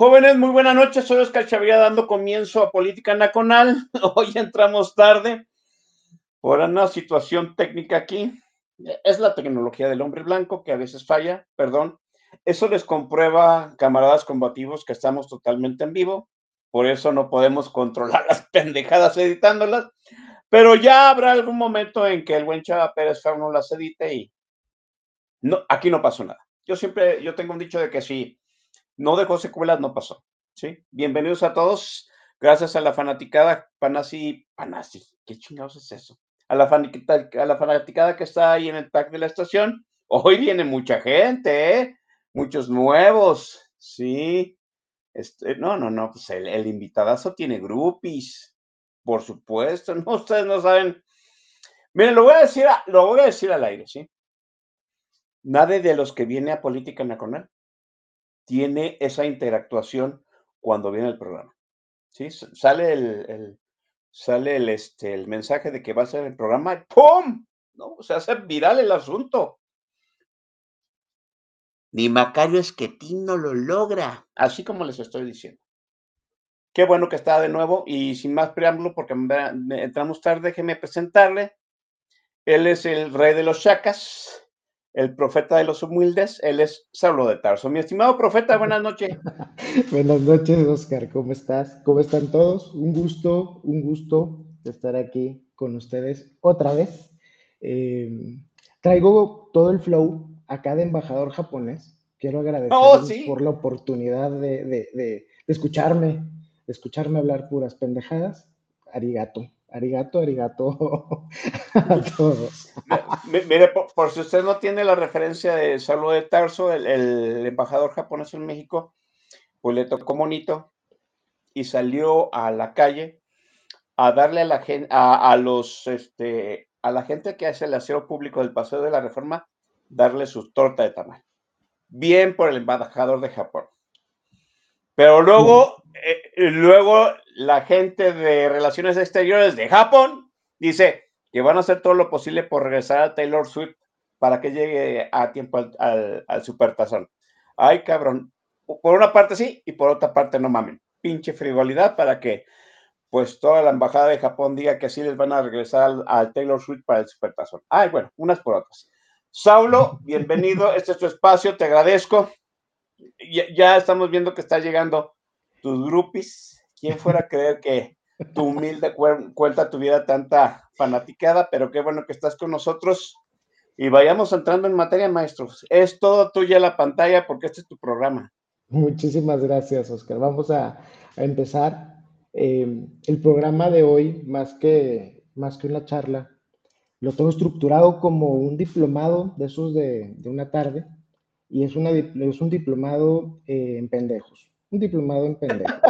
Jóvenes, muy buenas noches. Soy Oscar Chavira dando comienzo a Política Nacional. Hoy entramos tarde por una situación técnica aquí. Es la tecnología del hombre blanco que a veces falla, perdón. Eso les comprueba, camaradas combativos, que estamos totalmente en vivo. Por eso no podemos controlar las pendejadas editándolas. Pero ya habrá algún momento en que el buen Chava Pérez Fauno las edite y no, aquí no pasó nada. Yo siempre, yo tengo un dicho de que si no dejó secuelas, no pasó. ¿sí? Bienvenidos a todos. Gracias a la fanaticada Panasi, Panasi, ¿qué chingados es eso? A la, fanaticada, la que está ahí en el tag de la estación. Hoy viene mucha gente, ¿eh? Muchos nuevos, sí. Este, no, no, no, pues el, el invitadazo tiene groupies, por supuesto, no, ustedes no saben. Miren, lo voy a decir, lo voy a decir al aire, ¿sí? Nadie de los que viene a Política Nacional tiene esa interactuación cuando viene el programa. ¿sí? Sale el, el- sale el, este, el mensaje de que va a ser el programa y ¡pum! ¿No? Se hace viral el asunto. Ni Macario Esquetín no lo logra, así como les estoy diciendo. Qué bueno que está de nuevo y sin más preámbulo, porque entramos tarde, déjeme presentarle. Él es el rey de los chacas, el profeta de los humildes, él es Saulo de Tarso. Mi estimado profeta, buenas noches. Buenas noches, Oscar. ¿Cómo estás? ¿Cómo están todos? Un gusto, un gusto estar aquí con ustedes otra vez. Eh, traigo todo el flow acá de embajador japonés. Quiero agradecerles Oh, sí. por la oportunidad de, de- de- de escucharme, de escucharme hablar puras pendejadas. Arigato, arigato, arigato a todos. Mi- Mire, por, por si usted no tiene la referencia de Saulo de Tarso, el, el embajador japonés en México, pues le tocó monito y salió a la calle a darle a la gente, a, a los, este, a la gente que hace el aseo público del Paseo de la Reforma, darle su torta de tamal. Bien por el embajador de Japón. Pero luego, eh, luego la gente de Relaciones Exteriores de Japón dice que van a hacer todo lo posible por regresar a Taylor Swift para que llegue a tiempo al, al, al supertazón. Ay, cabrón. Por una parte sí y por otra parte no mamen. Pinche frivolidad para que pues toda la embajada de Japón diga que sí les van a regresar al, al Taylor Swift para el supertazón. Ay, bueno, unas por otras. Saulo, bienvenido. Este es tu espacio, te agradezco. Ya, ya estamos viendo que está llegando tus groupies. ¿Quién fuera a creer que tu humilde cuenta tuviera tanta fanaticada? Pero qué bueno que estás con nosotros. Y vayamos entrando en materia, maestros. Es todo tuya la pantalla porque este es tu programa. Muchísimas gracias, Oscar. Vamos a, empezar. Eh, el programa de hoy, más que, más que una charla, lo tengo estructurado como un diplomado de esos de, una tarde, y es un diplomado eh, en pendejos. Un diplomado en pendejos.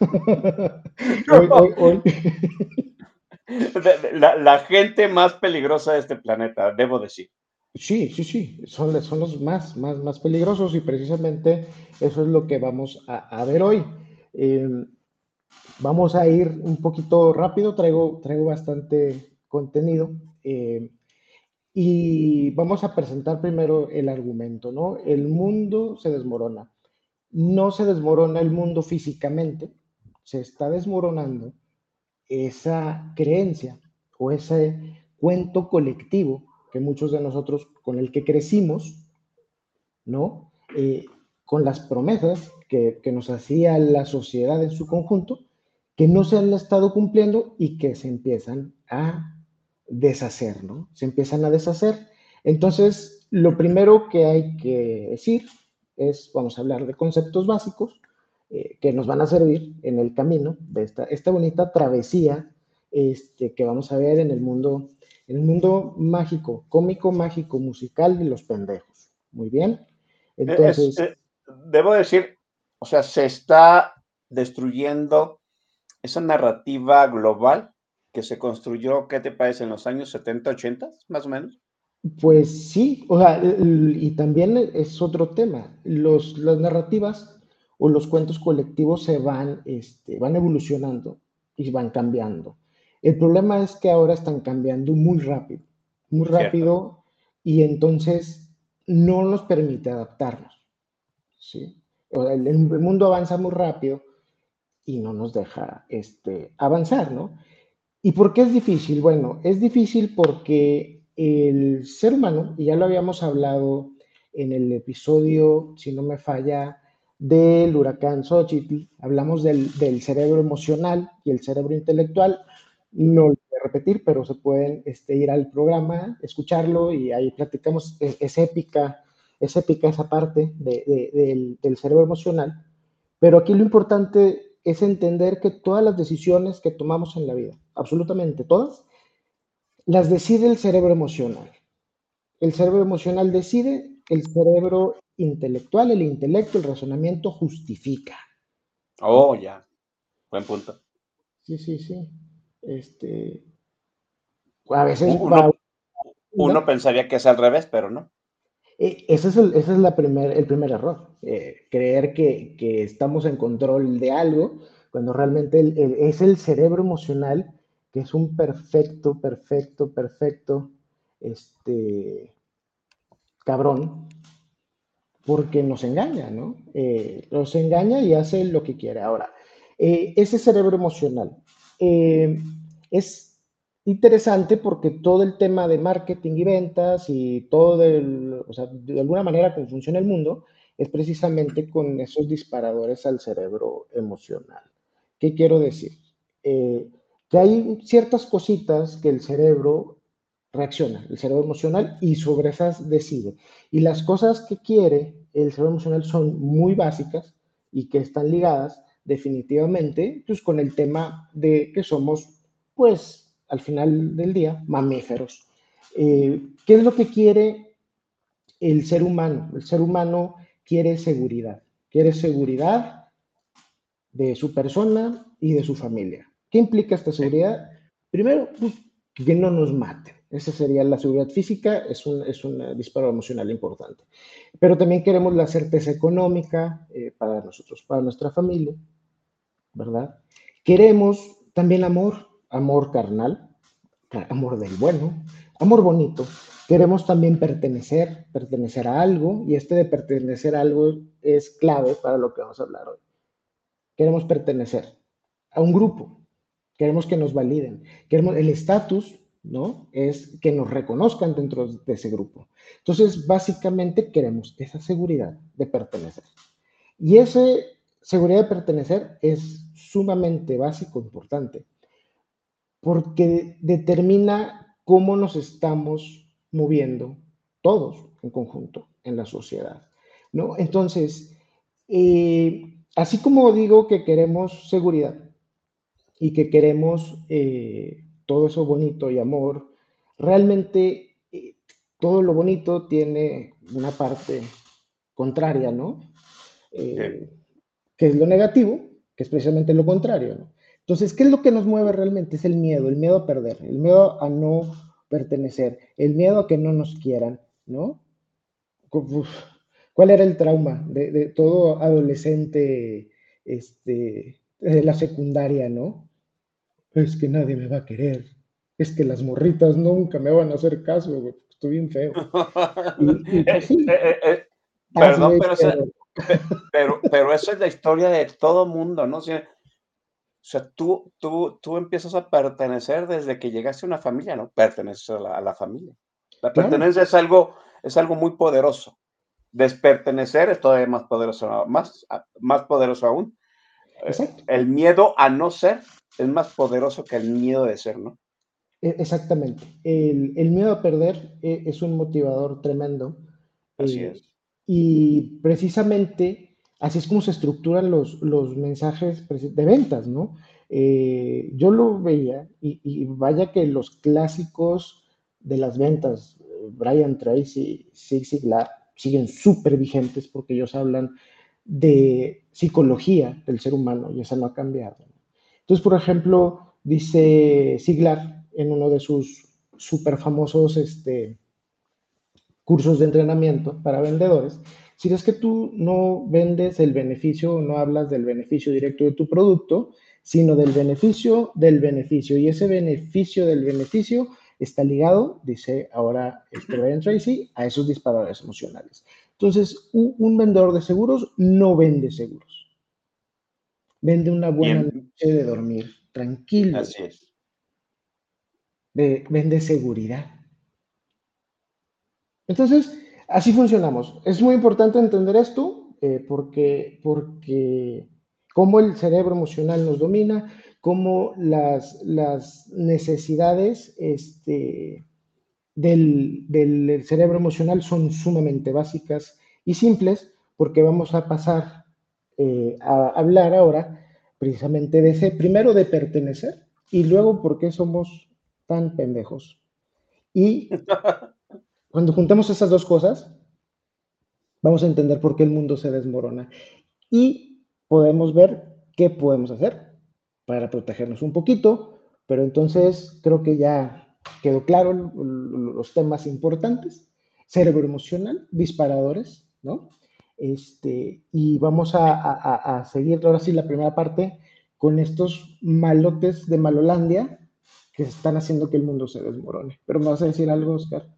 La, gente más peligrosa de este planeta, debo decir. Sí, sí, sí, son, son los más, más, más peligrosos y precisamente eso es lo que vamos a, ver hoy. Em, vamos a ir un poquito rápido, traigo, traigo bastante contenido. Em, y vamos a presentar primero el argumento, ¿no? El mundo se desmorona. No se desmorona el mundo físicamente, se está desmoronando esa creencia o ese cuento colectivo que muchos de nosotros con el que crecimos, ¿no? Eh, con las promesas que, que, nos hacía la sociedad en su conjunto, que no se han estado cumpliendo y que se empiezan a deshacer, ¿no? Se empiezan a deshacer. Entonces, lo primero que hay que decir es, vamos a hablar de conceptos básicos eh, que nos van a servir en el camino de esta, esta bonita travesía este, que vamos a ver en el mundo, el mundo mágico, cómico, mágico, musical de los pendejos. Muy bien. Entonces. Eh, debo decir, o sea, se está destruyendo esa narrativa global que se construyó, ¿qué te parece? En los años 70, 80, más o menos. Pues sí, o sea, y también es otro tema. Los, las narrativas o los cuentos colectivos se van, este, van evolucionando y van cambiando. El problema es que ahora están cambiando muy rápido, muy rápido, y entonces no nos permite adaptarnos. ¿sí? El, el, mundo avanza muy rápido y no nos deja este, avanzar, ¿no? ¿Y por qué es difícil? Bueno, es difícil porque el ser humano, y ya lo habíamos hablado en el episodio, si no me falla, del huracán Xochitl, hablamos del, cerebro emocional y el cerebro intelectual. No lo voy a repetir, pero se pueden este, ir al programa, escucharlo y ahí platicamos. Es, épica, es épica esa parte del cerebro emocional. Pero aquí lo importante es entender que todas las decisiones que tomamos en la vida, absolutamente todas, las decide el cerebro emocional. El cerebro emocional decide, el cerebro intelectual, el intelecto, el razonamiento justifica. Oh, ya. Buen punto. Sí, sí, sí. Este, a veces uno, pensaría que es al revés, pero no. E, ese es el, ese es la primer, el primer error, eh, creer que, que, estamos en control de algo, cuando realmente es el cerebro emocional que es un perfecto, perfecto, perfecto, este, cabrón, porque nos engaña, ¿no? Eh, nos engaña y hace lo que quiere. Ahora, eh, ese cerebro emocional eh, es interesante porque todo el tema de marketing y ventas y todo, o sea, de alguna manera cómo funciona el mundo, es precisamente con esos disparadores al cerebro emocional. ¿Qué quiero decir? Hay ciertas cositas que el cerebro reacciona, el cerebro emocional, y sobre esas decide. Y las cosas que quiere el cerebro emocional son muy básicas y que están ligadas definitivamente pues, con el tema de que somos, pues, al final del día, mamíferos. Eh, ¿Qué es lo que quiere el ser humano? El ser humano quiere seguridad, quiere seguridad de su persona y de su familia. ¿Qué implica esta seguridad? Primero, pues, que no nos maten. Esa sería la seguridad física, es un, es un disparo emocional importante. Pero también queremos la certeza económica eh, para nosotros, para nuestra familia, ¿verdad? Queremos también amor, amor carnal, amor del bueno, amor bonito. Queremos también pertenecer, pertenecer a algo, y este de pertenecer a algo es clave para lo que vamos a hablar hoy. Queremos pertenecer a un grupo, queremos que nos validen, queremos el estatus ¿no? Es que nos reconozcan dentro de ese grupo. Entonces, básicamente queremos esa seguridad de pertenecer. Y esa seguridad de pertenecer es sumamente básico, importante, porque determina cómo nos estamos moviendo todos en conjunto en la sociedad, ¿no? Entonces, eh, así como digo que queremos seguridad y que queremos eh, todo eso bonito y amor, realmente eh, todo lo bonito tiene una parte contraria, ¿no? Eh, que es lo negativo, que es precisamente lo contrario, ¿no? Entonces, ¿qué es lo que nos mueve realmente? Es el miedo, el miedo a perder, el miedo a no pertenecer, el miedo a que no nos quieran, ¿no? ¿Cuál era el trauma de, todo adolescente este, de la secundaria, no? Es que nadie me va a querer, es que las morritas nunca me van a hacer caso, estoy bien feo. Perdón, pero, pero, eso es la historia de todo mundo, ¿no? O sea, tú, tú, tú empiezas a pertenecer desde que llegaste a una familia, ¿no? Perteneces a la, familia. La pertenencia es, algo, es algo muy poderoso. Despertenecer es todavía más poderoso, más, más poderoso aún. Exacto. El miedo a no ser es más poderoso que el miedo de ser, ¿no? E, exactamente. El, el miedo a perder e, es un motivador tremendo. Así eh, es. Y precisamente así es como se estructuran los, los mensajes de ventas, ¿no? Eh, yo lo veía y, vaya que los clásicos de las ventas, Brian Tracy, Zig Ziglar, siguen súper vigentes porque ellos hablan de psicología del ser humano y esa no ha cambiado. Entonces, por ejemplo, dice Ziglar en uno de sus súper famosos este, cursos de entrenamiento para vendedores, si es que tú no vendes el beneficio, no hablas del beneficio directo de tu producto, sino del beneficio del beneficio. Y ese beneficio del beneficio está ligado, dice ahora Brian Tracy, a esos disparadores emocionales. Entonces, un, vendedor de seguros no vende seguros. Vende una buena noche de dormir, tranquilo. Así es. vende seguridad. Entonces, así funcionamos. Es muy importante entender esto eh, porque, porque cómo el cerebro emocional nos domina, cómo las, las necesidades este, del, del, cerebro emocional son sumamente básicas y simples, porque vamos a pasar eh, a hablar ahora precisamente de ese, primero de pertenecer y luego por qué somos tan pendejos. Y Cuando juntamos esas dos cosas, vamos a entender por qué el mundo se desmorona y podemos ver qué podemos hacer para protegernos un poquito, pero entonces creo que ya quedó claro los temas importantes, cerebro emocional, disparadores, ¿no? Este, y vamos a, a, seguir ahora sí la primera parte con estos malotes de Malolandia que están haciendo que el mundo se desmorone. Pero me vas a decir algo, Oscar.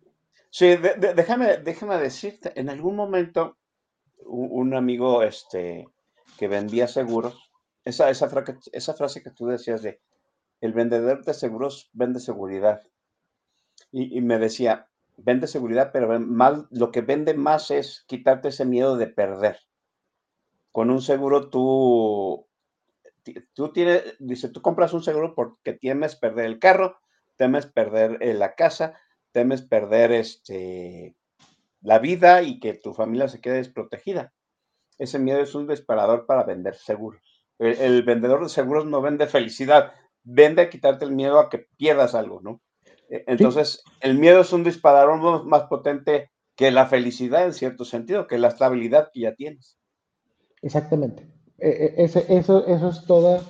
Sí, déjame, déjame decirte, en algún momento un, amigo este, que vendía seguros, esa, esa, esa frase que tú decías de, el vendedor de seguros vende seguridad. Y, me decía, vende seguridad, pero mal, lo que vende más es quitarte ese miedo de perder. Con un seguro tú, tú tienes, dice, tú compras un seguro porque temes perder el carro, temes perder eh, la casa, temes perder este, la vida y que tu familia se quede desprotegida. Ese miedo es un disparador para vender seguros. El, vendedor de seguros no vende felicidad, vende a quitarte el miedo a que pierdas algo, ¿no? E, entonces, el miedo es un disparador más potente que la felicidad en cierto sentido, que la estabilidad que ya tienes. Exactamente. E, e, eso, eso es todo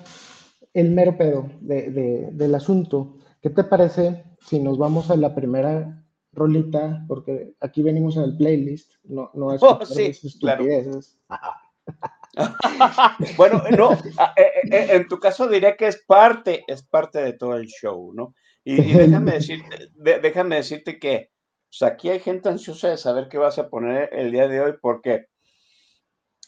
el mero pedo del asunto. ¿Qué te parece si nos vamos a la primera rolita? Porque aquí venimos al playlist, no, no es oh, sí, bueno, no, eh, eh, eh, en tu caso diría que es parte, es parte de todo el show, ¿no? Y, déjame, decirte, déjame decirte que pues, aquí hay gente ansiosa de saber qué vas a poner el día de hoy porque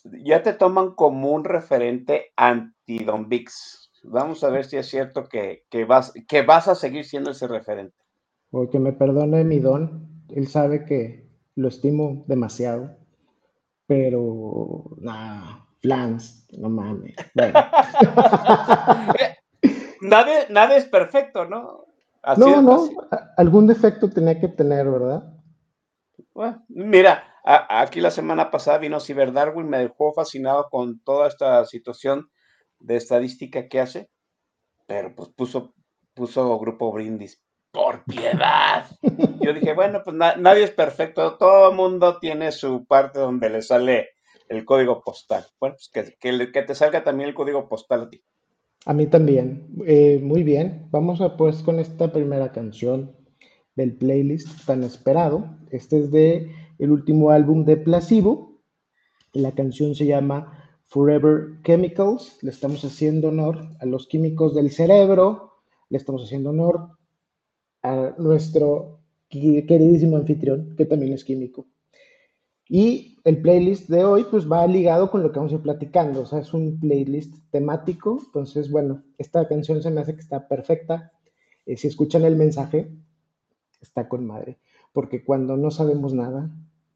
ya te toman como un referente anti-Don Vix. Vamos a ver si es cierto que, vas, que vas a seguir siendo ese referente. O que me perdone mi don. Él sabe que lo estimo demasiado. Pero, nada, plans, no mames. nadie, es perfecto, ¿no? No, no, algún defecto tenía que tener, ¿verdad? Bueno, mira, aquí la semana pasada vino Cyber Darwin, me dejó fascinado con toda esta situación de estadística que hace, pero pues puso, puso Grupo Brindis. por piedad. Yo dije, bueno, pues nadie es perfecto, todo el mundo tiene su parte donde le sale el código postal. Bueno, pues que, que, te salga también el código postal a ti. A mí también. Eh, muy bien. Vamos a pues con esta primera canción del playlist tan esperado. Este es de el último álbum de Placebo. La canción se llama Forever Chemicals. Le estamos haciendo honor a los químicos del cerebro. Le estamos haciendo honor a nuestro queridísimo anfitrión, que también es químico. Y el playlist de hoy pues va ligado con lo que vamos a ir platicando, o sea, es un playlist temático, entonces bueno, esta canción se me hace que está perfecta. Eh, si escuchan el mensaje, está con madre, porque cuando no sabemos nada,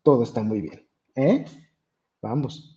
todo está muy bien. ¿eh? Vamos.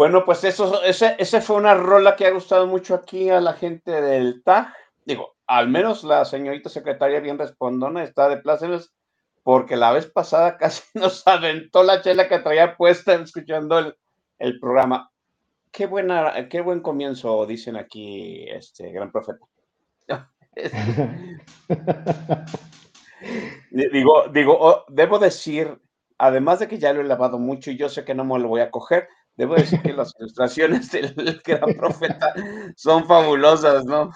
Bueno, pues eso, ese, ese fue una rola que ha gustado mucho aquí a la gente del TAG. Digo, al menos la señorita secretaria bien respondona está de plácemes, porque la vez pasada casi nos aventó la chela que traía puesta escuchando el, el programa. Qué buena, qué buen comienzo, dicen aquí, este gran profeta. digo, digo, oh, debo decir, además de que ya lo he lavado mucho y yo sé que no me lo voy a coger, debo decir que las ilustraciones del gran profeta son fabulosas, ¿no?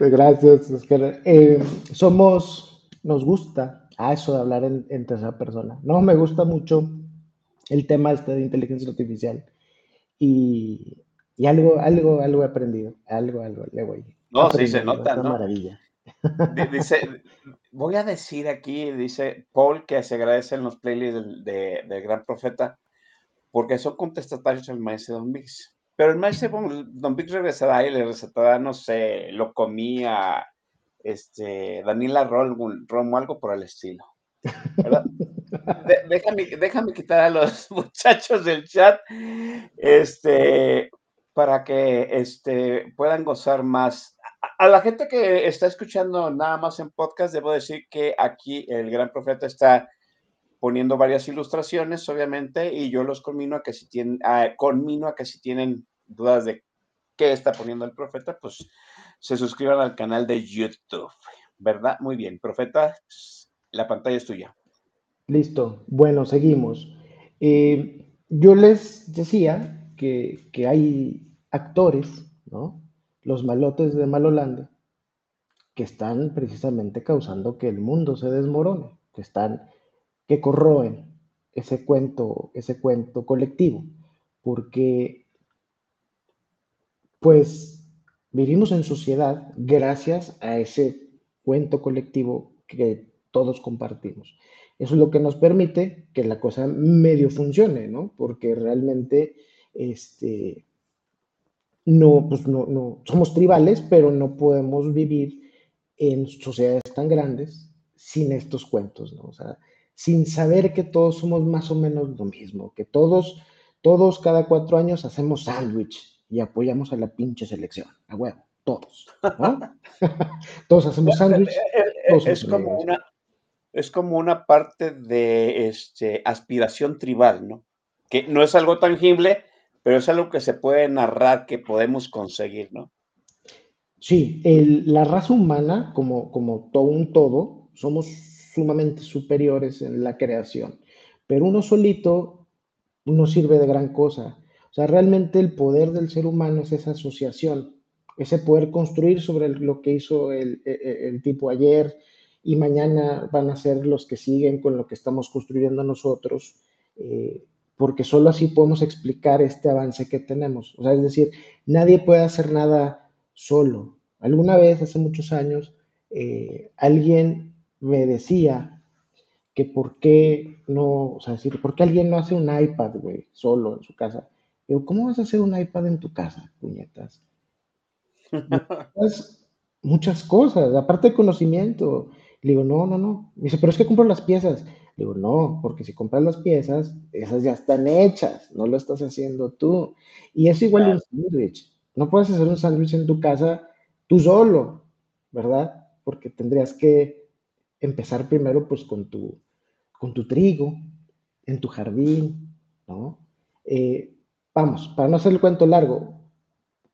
Gracias, Oscar. Eh, somos, nos gusta a eso de hablar en, en, tercera persona. No me gusta mucho el tema este de inteligencia artificial y, y algo, algo, algo he aprendido, algo, algo, le voy. No, sí se nota, ¿no? maravilla. Dice, voy a decir aquí, dice Paul, que se agradecen los playlists del, de, del Gran Profeta, porque son contestatarios al maestro Don Vix. Pero el maestro Don Vix regresará y le recetará, no sé, lo comía, este, Daniela Romo, algo por el estilo. ¿verdad? De, déjame, déjame quitar a los muchachos del chat, este, para que este, puedan gozar más a la gente que está escuchando nada más en podcast, debo decir que aquí el gran profeta está poniendo varias ilustraciones, obviamente, y yo los conmino a que si tienen, conmino a que si tienen dudas de qué está poniendo el profeta, pues se suscriban al canal de YouTube, ¿verdad? Muy bien, profeta, la pantalla es tuya. Listo, bueno, seguimos. Eh, yo les decía que, que hay actores, ¿no? los malotes de Malolanda, que están precisamente causando que el mundo se desmorone, que están, que corroen ese cuento, ese cuento colectivo, porque pues vivimos en sociedad gracias a ese cuento colectivo que todos compartimos. Eso es lo que nos permite que la cosa medio funcione, ¿no? Porque realmente este, no, pues no, no, somos tribales, pero no podemos vivir en sociedades tan grandes sin estos cuentos, ¿no? O sea, sin saber que todos somos más o menos lo mismo, que todos, todos cada cuatro años hacemos sándwich y apoyamos a la pinche selección, a huevo, todos, ¿no? todos hacemos sándwich. Es, como una, es como una parte de este, aspiración tribal, ¿no? Que no es algo tangible, pero es algo que se puede narrar, que podemos conseguir, ¿no? Sí, el, la raza humana, como, como todo un todo, somos sumamente superiores en la creación, pero uno solito no sirve de gran cosa. O sea, realmente el poder del ser humano es esa asociación, ese poder construir sobre lo que hizo el, el, el tipo ayer y mañana van a ser los que siguen con lo que estamos construyendo nosotros. Eh, porque solo así podemos explicar este avance que tenemos. O sea, es decir, nadie puede hacer nada solo. Alguna vez, hace muchos años, eh, alguien me decía que por qué no, o sea, decir, ¿por qué alguien no hace un iPad, güey, solo en su casa? Digo, ¿cómo vas a hacer un iPad en tu casa, puñetas? muchas cosas, aparte de conocimiento. Le digo, no, no, no. Me dice, pero es que compro las piezas. Digo, no, porque si compras las piezas, esas ya están hechas, no lo estás haciendo tú. Y es igual claro. un sándwich. No puedes hacer un sándwich en tu casa tú solo, ¿verdad? Porque tendrías que empezar primero pues con tu, con tu trigo, en tu jardín, ¿no? Eh, vamos, para no hacer el cuento largo,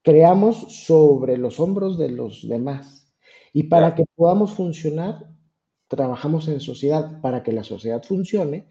creamos sobre los hombros de los demás. Y para que podamos funcionar, trabajamos en sociedad para que la sociedad funcione,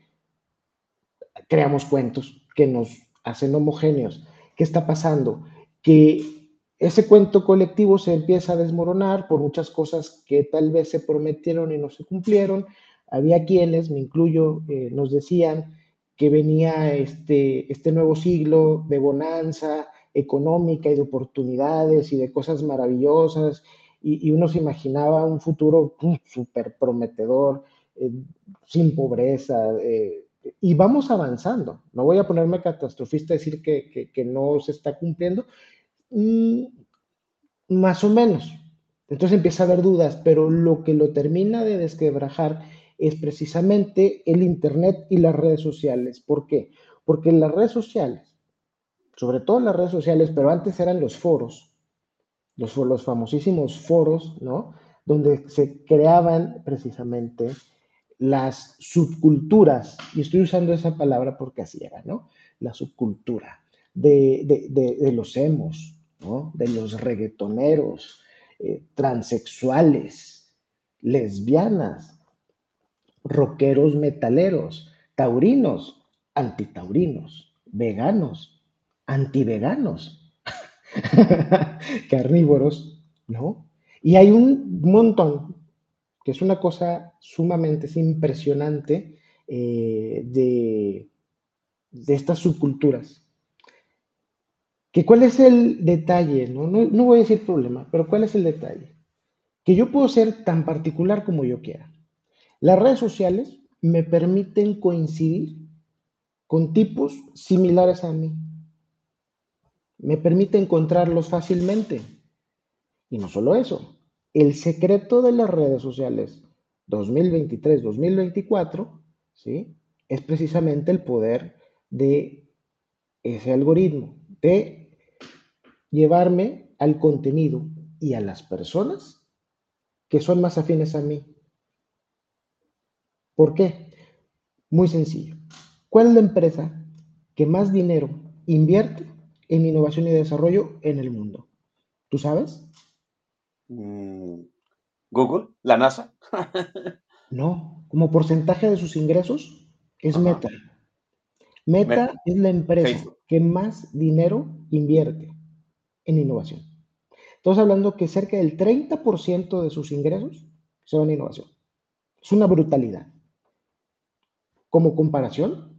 creamos cuentos que nos hacen homogéneos. ¿Qué está pasando? Que ese cuento colectivo se empieza a desmoronar por muchas cosas que tal vez se prometieron y no se cumplieron. Había quienes, me incluyo, eh, nos decían que venía este, este nuevo siglo de bonanza económica y de oportunidades y de cosas maravillosas y, uno se imaginaba un futuro súper prometedor, eh, sin pobreza, eh, y vamos avanzando. No voy a ponerme catastrofista a decir que no se está cumpliendo, más o menos. Entonces empieza a haber dudas, pero lo que lo termina de desquebrajar es precisamente el Internet y las redes sociales. ¿Por qué? Porque las redes sociales, sobre todo las redes sociales, pero antes eran los foros, los, los famosísimos foros, ¿no? Donde se creaban precisamente las subculturas, y estoy usando esa palabra porque así era, ¿no? La subcultura de, de, los emos, De los reggaetoneros, eh, transexuales, lesbianas, rockeros metaleros, taurinos, antitaurinos, veganos, antiveganos, carnívoros, ¿no? Y hay un montón que es una cosa sumamente impresionante eh, de, de, estas subculturas. Que cuál es el detalle, ¿no? ¿no? No voy a decir problema, pero cuál es el detalle. Que yo puedo ser tan particular como yo quiera. Las redes sociales me permiten coincidir con tipos similares a mí. Me permite encontrarlos fácilmente. Y no solo eso, el secreto de las redes sociales 2023-2024, ¿sí? Es precisamente el poder de ese algoritmo, de llevarme al contenido y a las personas que son más afines a mí. ¿Por qué? Muy sencillo. ¿Cuál es la empresa que más dinero invierte en innovación y desarrollo en el mundo? ¿Tú sabes? Mm, Google, la NASA. no, como porcentaje de sus ingresos es Meta. Meta. es la empresa que más dinero invierte en innovación. Estamos hablando que cerca del 30% de sus ingresos se van a innovación. Es una brutalidad. Como comparación,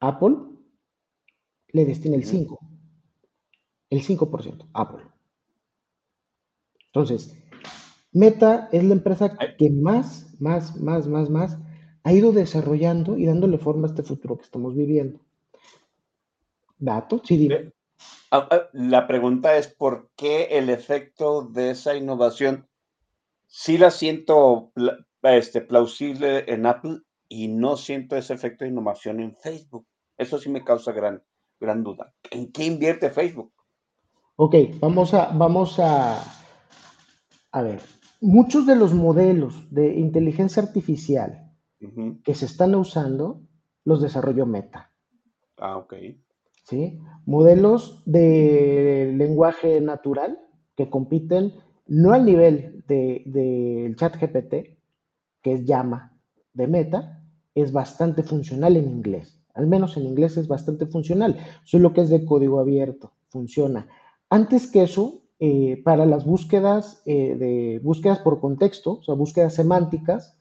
Apple le destina el 5. El 5%, Apple. Entonces, Meta es la empresa que más, más, más, más, más ha ido desarrollando y dándole forma a este futuro que estamos viviendo. Dato, sí, dime. Ah, ah, la pregunta es por qué el efecto de esa innovación sí la siento este, plausible en Apple y no siento ese efecto de innovación en Facebook. Eso sí me causa gran, gran duda. ¿En qué invierte Facebook? Ok, vamos a, vamos a, a ver, muchos de los modelos de inteligencia artificial que se están usando los desarrolló Meta. Ah, ok. ¿Sí? Modelos de lenguaje natural que compiten no al nivel del de, chat GPT, que es llama de Meta, es bastante funcional en inglés. Al menos en inglés es bastante funcional. Solo que es de código abierto, funciona. Antes que eso, eh, para las búsquedas eh, de búsquedas por contexto, o sea, búsquedas semánticas,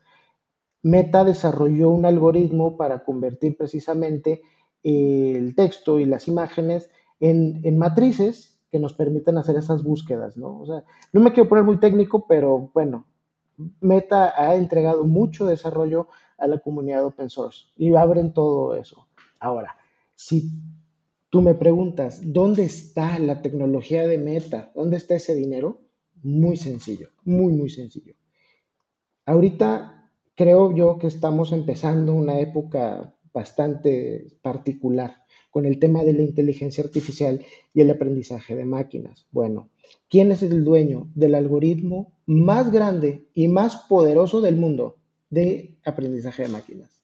Meta desarrolló un algoritmo para convertir precisamente el texto y las imágenes en, en, matrices que nos permitan hacer esas búsquedas, ¿no? O sea, no me quiero poner muy técnico, pero bueno, Meta ha entregado mucho desarrollo a la comunidad open source y abren todo eso. Ahora, si tú me preguntas, ¿dónde está la tecnología de Meta? ¿Dónde está ese dinero? Muy sencillo, muy, muy sencillo. Ahorita creo yo que estamos empezando una época bastante particular con el tema de la inteligencia artificial y el aprendizaje de máquinas. Bueno, ¿quién es el dueño del algoritmo más grande y más poderoso del mundo de aprendizaje de máquinas?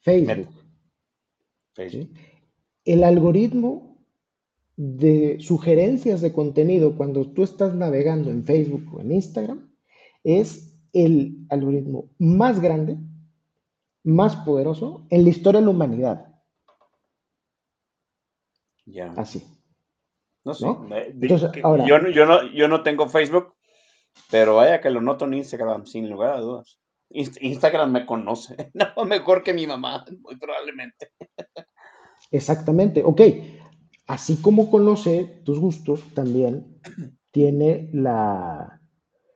Facebook. El algoritmo de sugerencias de contenido cuando tú estás navegando en Facebook o en Instagram es el algoritmo más grande, más poderoso en la historia de la humanidad. Ya. Así. No sé. yo, no, yo no tengo Facebook, pero vaya que lo noto en Instagram, sin lugar a dudas. Instagram me conoce, no mejor que mi mamá, muy probablemente. Exactamente, ok. Así como conoce tus gustos, también tiene la,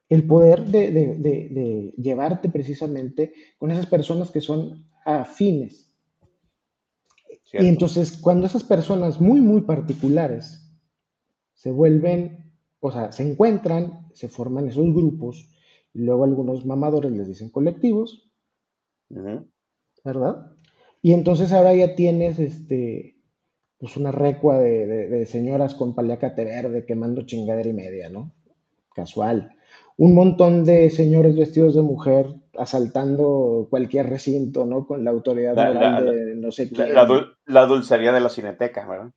el poder de, llevarte precisamente con esas personas que son afines. Y entonces, cuando esas personas muy, muy particulares se vuelven, o sea, se encuentran, se forman esos grupos, y luego algunos mamadores les dicen colectivos, ¿verdad? Y entonces ahora ya tienes este, pues una recua de, señoras con paliacate verde quemando chingadera y media, ¿no? Casual. Un montón de señores vestidos de mujer asaltando cualquier recinto, ¿no? Con la autoridad de no sé qué. La, dulcería de la cineteca, ¿verdad?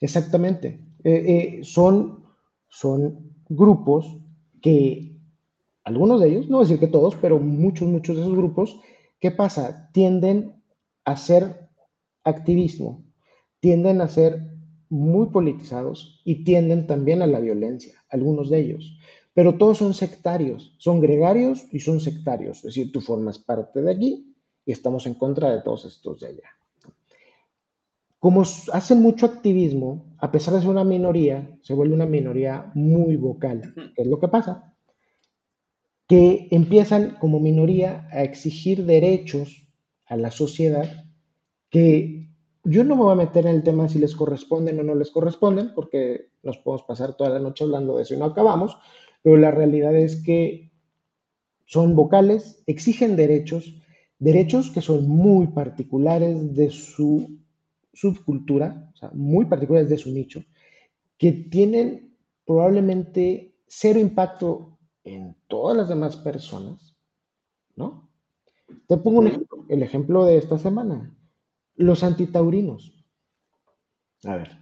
Exactamente. Eh, eh, son, son grupos que, algunos de ellos, no voy a decir que todos, pero muchos, muchos de esos grupos, ¿qué pasa? Tienden a hacer activismo, tienden a ser muy politizados y tienden también a la violencia, algunos de ellos. Pero todos son sectarios, son gregarios y son sectarios. Es decir, tú formas parte de aquí y estamos en contra de todos estos de allá. Como hacen mucho activismo, a pesar de ser una minoría, se vuelve una minoría muy vocal. ¿Qué es lo que pasa? Que empiezan como minoría a exigir derechos a la sociedad que yo no me voy a meter en el tema si les corresponden o no les corresponden, porque nos podemos pasar toda la noche hablando de eso y no acabamos, pero la realidad es que son vocales, exigen derechos, derechos que son muy particulares de su subcultura, o sea, muy particulares de su nicho, que tienen probablemente cero impacto en todas las demás personas, ¿no? Te pongo un ejemplo, el ejemplo de esta semana, los antitaurinos. A ver,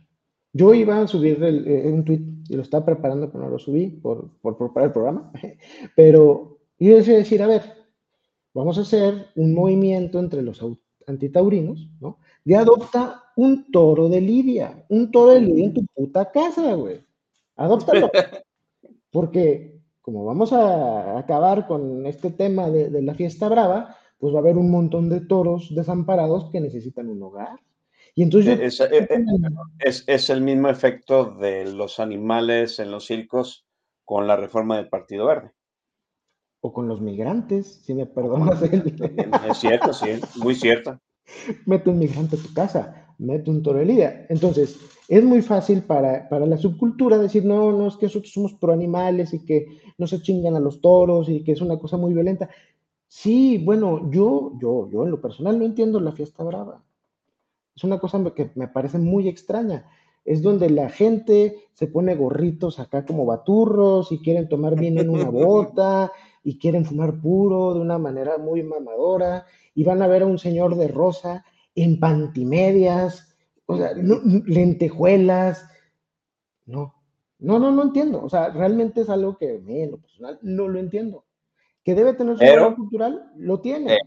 yo iba a subir eh, un tweet y lo estaba preparando, no lo subí por, por preparar el programa, pero yo decía decir, a ver, vamos a hacer un movimiento entre los antitaurinos, ¿no? De adopta un toro de Lidia, un toro de Lidia en tu puta casa, güey. Adóptalo. Porque como vamos a acabar con este tema de, de la fiesta brava, pues va a haber un montón de toros desamparados que necesitan un hogar. Y entonces eh, eh, eh, es, es, el mismo efecto de los animales en los circos con la reforma del Partido Verde. O con los migrantes, si me perdonas. Es cierto, sí, muy cierto. Mete un migrante a tu casa, mete un toro de lidia. Entonces, es muy fácil para, para, la subcultura decir, no, no, es que nosotros somos pro animales y que no se chingan a los toros y que es una cosa muy violenta. Sí, bueno, yo, yo, yo en lo personal no entiendo la fiesta brava. Es una cosa que me parece muy extraña. Es donde la gente se pone gorritos acá como baturros y quieren tomar vino en una bota y quieren fumar puro de una manera muy mamadora y van a ver a un señor de rosa en pantimedias, o sea, lentejuelas. No, no, no, no entiendo. O sea, realmente es algo que en lo personal no lo entiendo que debe tener su valor cultural, lo tiene. Eh,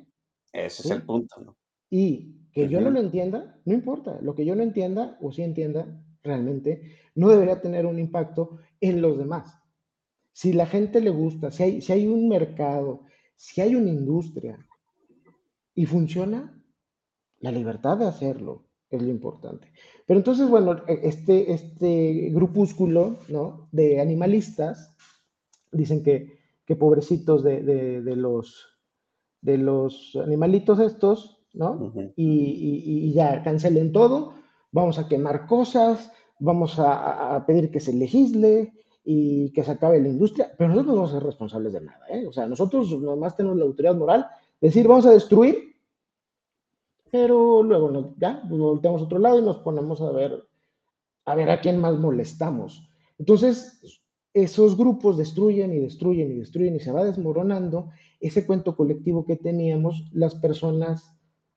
ese es el punto, ¿no? Y que yo no lo entienda, no importa. Lo que yo no entienda o sí entienda realmente, no debería tener un impacto en los demás. Si la gente le gusta, si hay, si hay un mercado, si hay una industria y funciona, la libertad de hacerlo es lo importante. Pero entonces, bueno, este, este grupúsculo ¿no? de animalistas dicen que que pobrecitos de, los, de los animalitos estos, ¿no? y, ya cancelen todo, vamos a quemar cosas, vamos a, pedir que se legisle y que se acabe la industria, pero nosotros no vamos a ser responsables de nada, ¿eh? O sea, nosotros nomás tenemos la autoridad moral, decir, vamos a destruir, pero luego ya nos volteamos a otro lado y nos ponemos a ver, a ver a quién más molestamos. Entonces, esos grupos destruyen y destruyen y destruyen y se va desmoronando ese cuento colectivo que teníamos las personas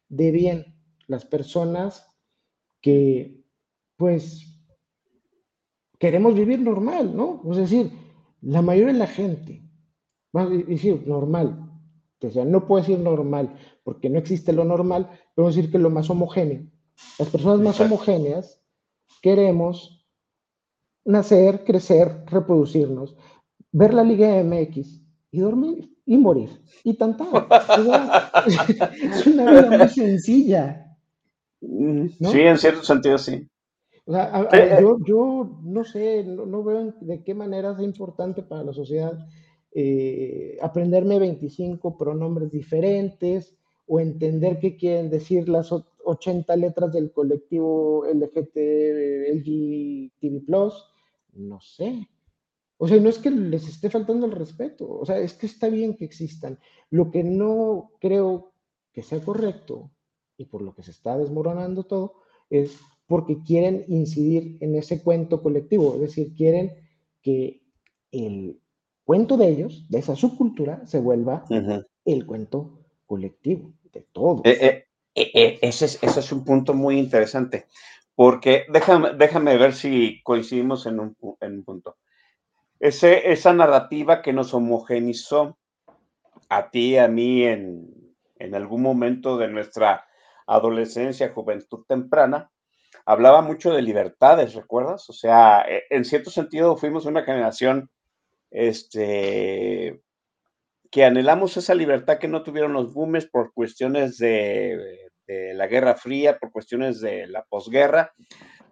de bien, las personas que pues queremos vivir normal, ¿no? Es decir, la mayoría de la gente, vamos a decir normal, que sea, no puedo decir normal porque no existe lo normal, pero decir que lo más homogéneo. Las personas más homogéneas queremos nacer, crecer, reproducirnos, ver la Liga MX y dormir y morir. Y tanta. es una vida muy sencilla. Sí, en cierto sentido, sí. O sea, eh, yo, no sé, no, veo de qué manera es importante para la sociedad eh, aprenderme 25 pronombres diferentes o entender qué quieren decir las 80 letras del colectivo LGT, LGTB+, no sé. O sea, no es que les esté faltando el respeto, o sea, es que está bien que existan. Lo que no creo que sea correcto y por lo que se está desmoronando todo, es porque quieren incidir en ese cuento colectivo, es decir, quieren que el cuento de ellos, de esa subcultura, se vuelva el cuento colectivo de todos. Eh, eh, eh, ese, es, ese, es, un punto muy interesante, porque déjame, déjame ver si coincidimos en un, en un punto. Ese, esa narrativa que nos homogenizó a ti, a mí, en, en algún momento de nuestra adolescencia, juventud temprana, hablaba mucho de libertades, ¿recuerdas? O sea, e, en cierto sentido fuimos una generación este, que anhelamos esa libertad que no tuvieron los boomers por cuestiones de, de la Guerra Fría, por cuestiones de la posguerra.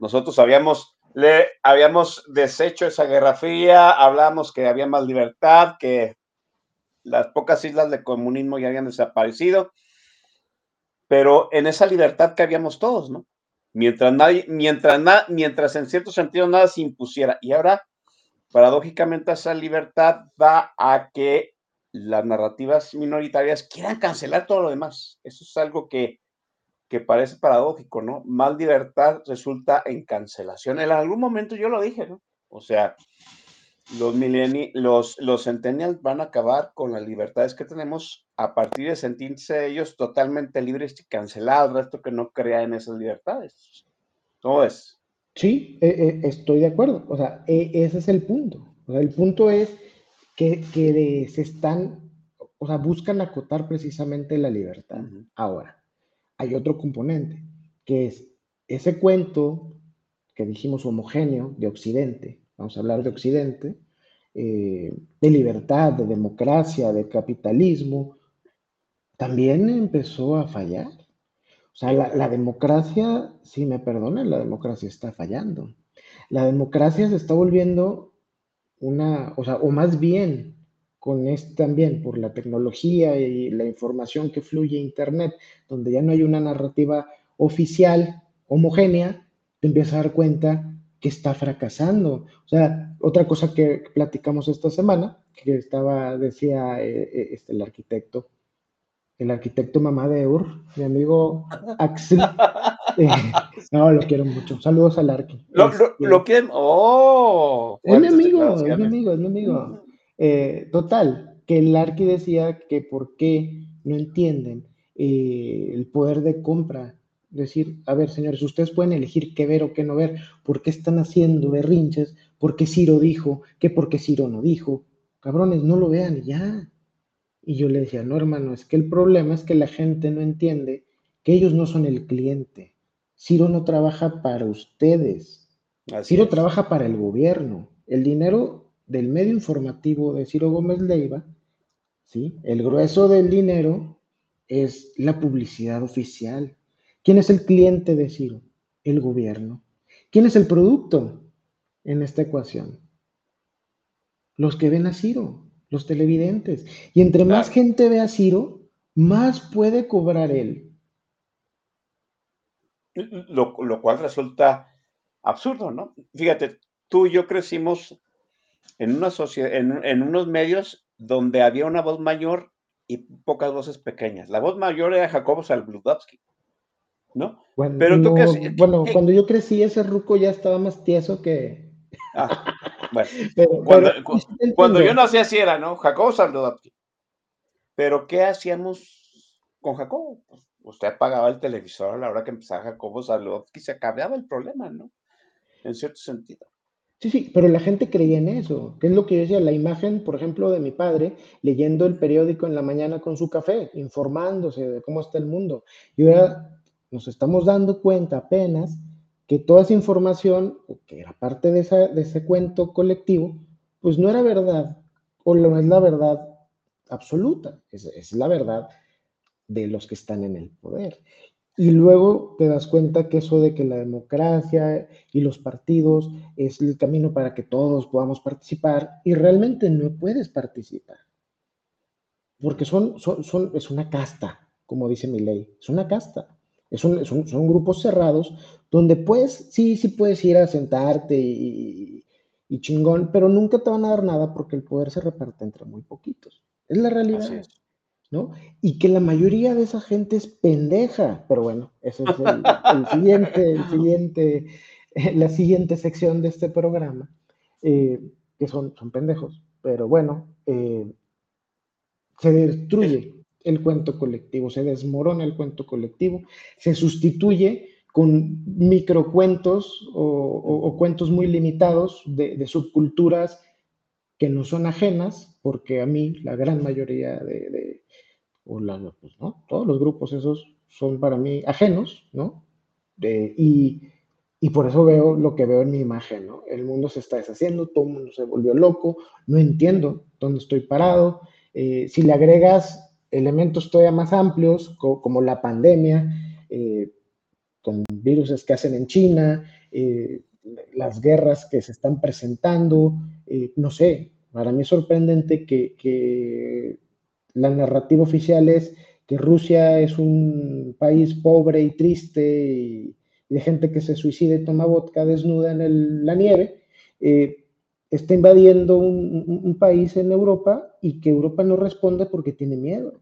Nosotros habíamos, le, habíamos deshecho esa Guerra Fría, hablamos que había más libertad, que las pocas islas de comunismo ya habían desaparecido, pero en esa libertad que habíamos todos, ¿no? Mientras nadie, mientras, mientras en cierto sentido nada se impusiera. Y ahora, paradójicamente, esa libertad va a que las narrativas minoritarias quieran cancelar todo lo demás. Eso es algo que, que parece paradójico, ¿no? Más libertad resulta en cancelación. En algún momento yo lo dije, ¿no? O sea, los, los, los centennials van a acabar con las libertades que tenemos a partir de sentirse ellos totalmente libres y cancelar al resto que no crea en esas libertades. ¿Cómo es? Sí, eh, eh, estoy de acuerdo. O sea, e, ese es el punto. O sea, el punto es que, que se están, o sea, buscan acotar precisamente la libertad. Ahora, hay otro componente, que es ese cuento que dijimos homogéneo de Occidente, vamos a hablar de Occidente, eh, de libertad, de democracia, de capitalismo, también empezó a fallar. O sea, la, democracia, si me perdonan, la democracia está fallando. La democracia se está volviendo una, o sea, o más bien con esto también por la tecnología y la información que fluye Internet, donde ya no hay una narrativa oficial homogénea, te empiezas a dar cuenta que está fracasando. O sea, otra cosa que platicamos esta semana, que estaba, decía eh, eh, este, el arquitecto, el arquitecto mamá de Ur, mi amigo Axel. Eh, no, lo quiero mucho. Saludos al Arqui. Lo, lo, quieren. ¡Oh! Es mi amigo, es mi amigo, es mi amigo. Total, que el Arqui decía que por qué no entienden el poder de compra decir, a ver, señores, ustedes pueden elegir qué ver o qué no ver, por qué están haciendo berrinches, por qué Ciro dijo, qué por qué Ciro no dijo. Cabrones, no lo vean ya. Y yo le decía, no, hermano, es que el problema es que la gente no entiende que ellos no son el cliente. Ciro no trabaja para ustedes. Ciro trabaja para el gobierno. El dinero del medio informativo de Ciro Gómez Leiva, ¿sí? el grueso del dinero es la publicidad oficial ¿Quién es el cliente de Ciro? El gobierno. ¿Quién es el producto en esta ecuación? Los que ven a Ciro, los televidentes. Y entre más gente ve a Ciro, más puede cobrar él. Lo, cual resulta absurdo, ¿no? Fíjate, tú y yo crecimos en, una sociedad, en, unos medios donde había una voz mayor y pocas voces pequeñas. La voz mayor era Jacobo Salbludowski. ¿no? Bueno, Pero tú bueno cuando yo crecí, ese ruco ya estaba más tieso que. Ah, bueno, cuando, yo nací así era, ¿no? Jacobo Saldodapti. Pero ¿qué hacíamos con Jacobo? Pues, usted apagaba el televisor a la hora que empezaba Jacobo y se acababa el problema, ¿no? En cierto sentido. Sí, sí, pero la gente creía en eso, que es lo que yo decía, la imagen, por ejemplo, de mi padre leyendo el periódico en la mañana con su café, informándose de cómo está el mundo. Yo era nos estamos dando cuenta apenas que toda esa información, que era parte de, ese cuento colectivo, pues no era verdad, o no es la verdad absoluta, es, la verdad de los que están en el poder. Y luego te das cuenta que eso de que la democracia y los partidos es el camino para que todos podamos participar y realmente no puedes participar. Porque son, son, es una casta, como dice mi ley, es una casta son, grupos cerrados donde pues sí, sí puedes ir a sentarte y, chingón, pero nunca te van a dar nada porque el poder se reparte entre muy poquitos. Es la realidad. ¿No? Y que la mayoría de esa gente es pendeja, pero bueno, eso es el, siguiente, el siguiente, la siguiente sección de este programa, eh, que son, son pendejos, pero bueno, eh, se destruye el cuento colectivo, se desmorona el cuento colectivo, se sustituye con microcuentos o, o, cuentos muy limitados de, de, subculturas que no son ajenas, porque a mí la gran mayoría de, o la, pues, ¿no? todos los grupos esos son para mí ajenos, ¿no? y, y, por eso veo lo que veo en mi imagen, ¿no? El mundo se está deshaciendo, todo el mundo se volvió loco, no entiendo dónde estoy parado. Eh, si le agregas elementos todavía más amplios, como la pandemia, eh, con virus que hacen en China, eh, las guerras que se están presentando, eh, no sé, para mí es sorprendente que, que, la narrativa oficial es que Rusia es un país pobre y triste y, de gente que se suicida y toma vodka desnuda en el, la nieve, eh, está invadiendo un, un, un, país en Europa y que Europa no responde porque tiene miedo.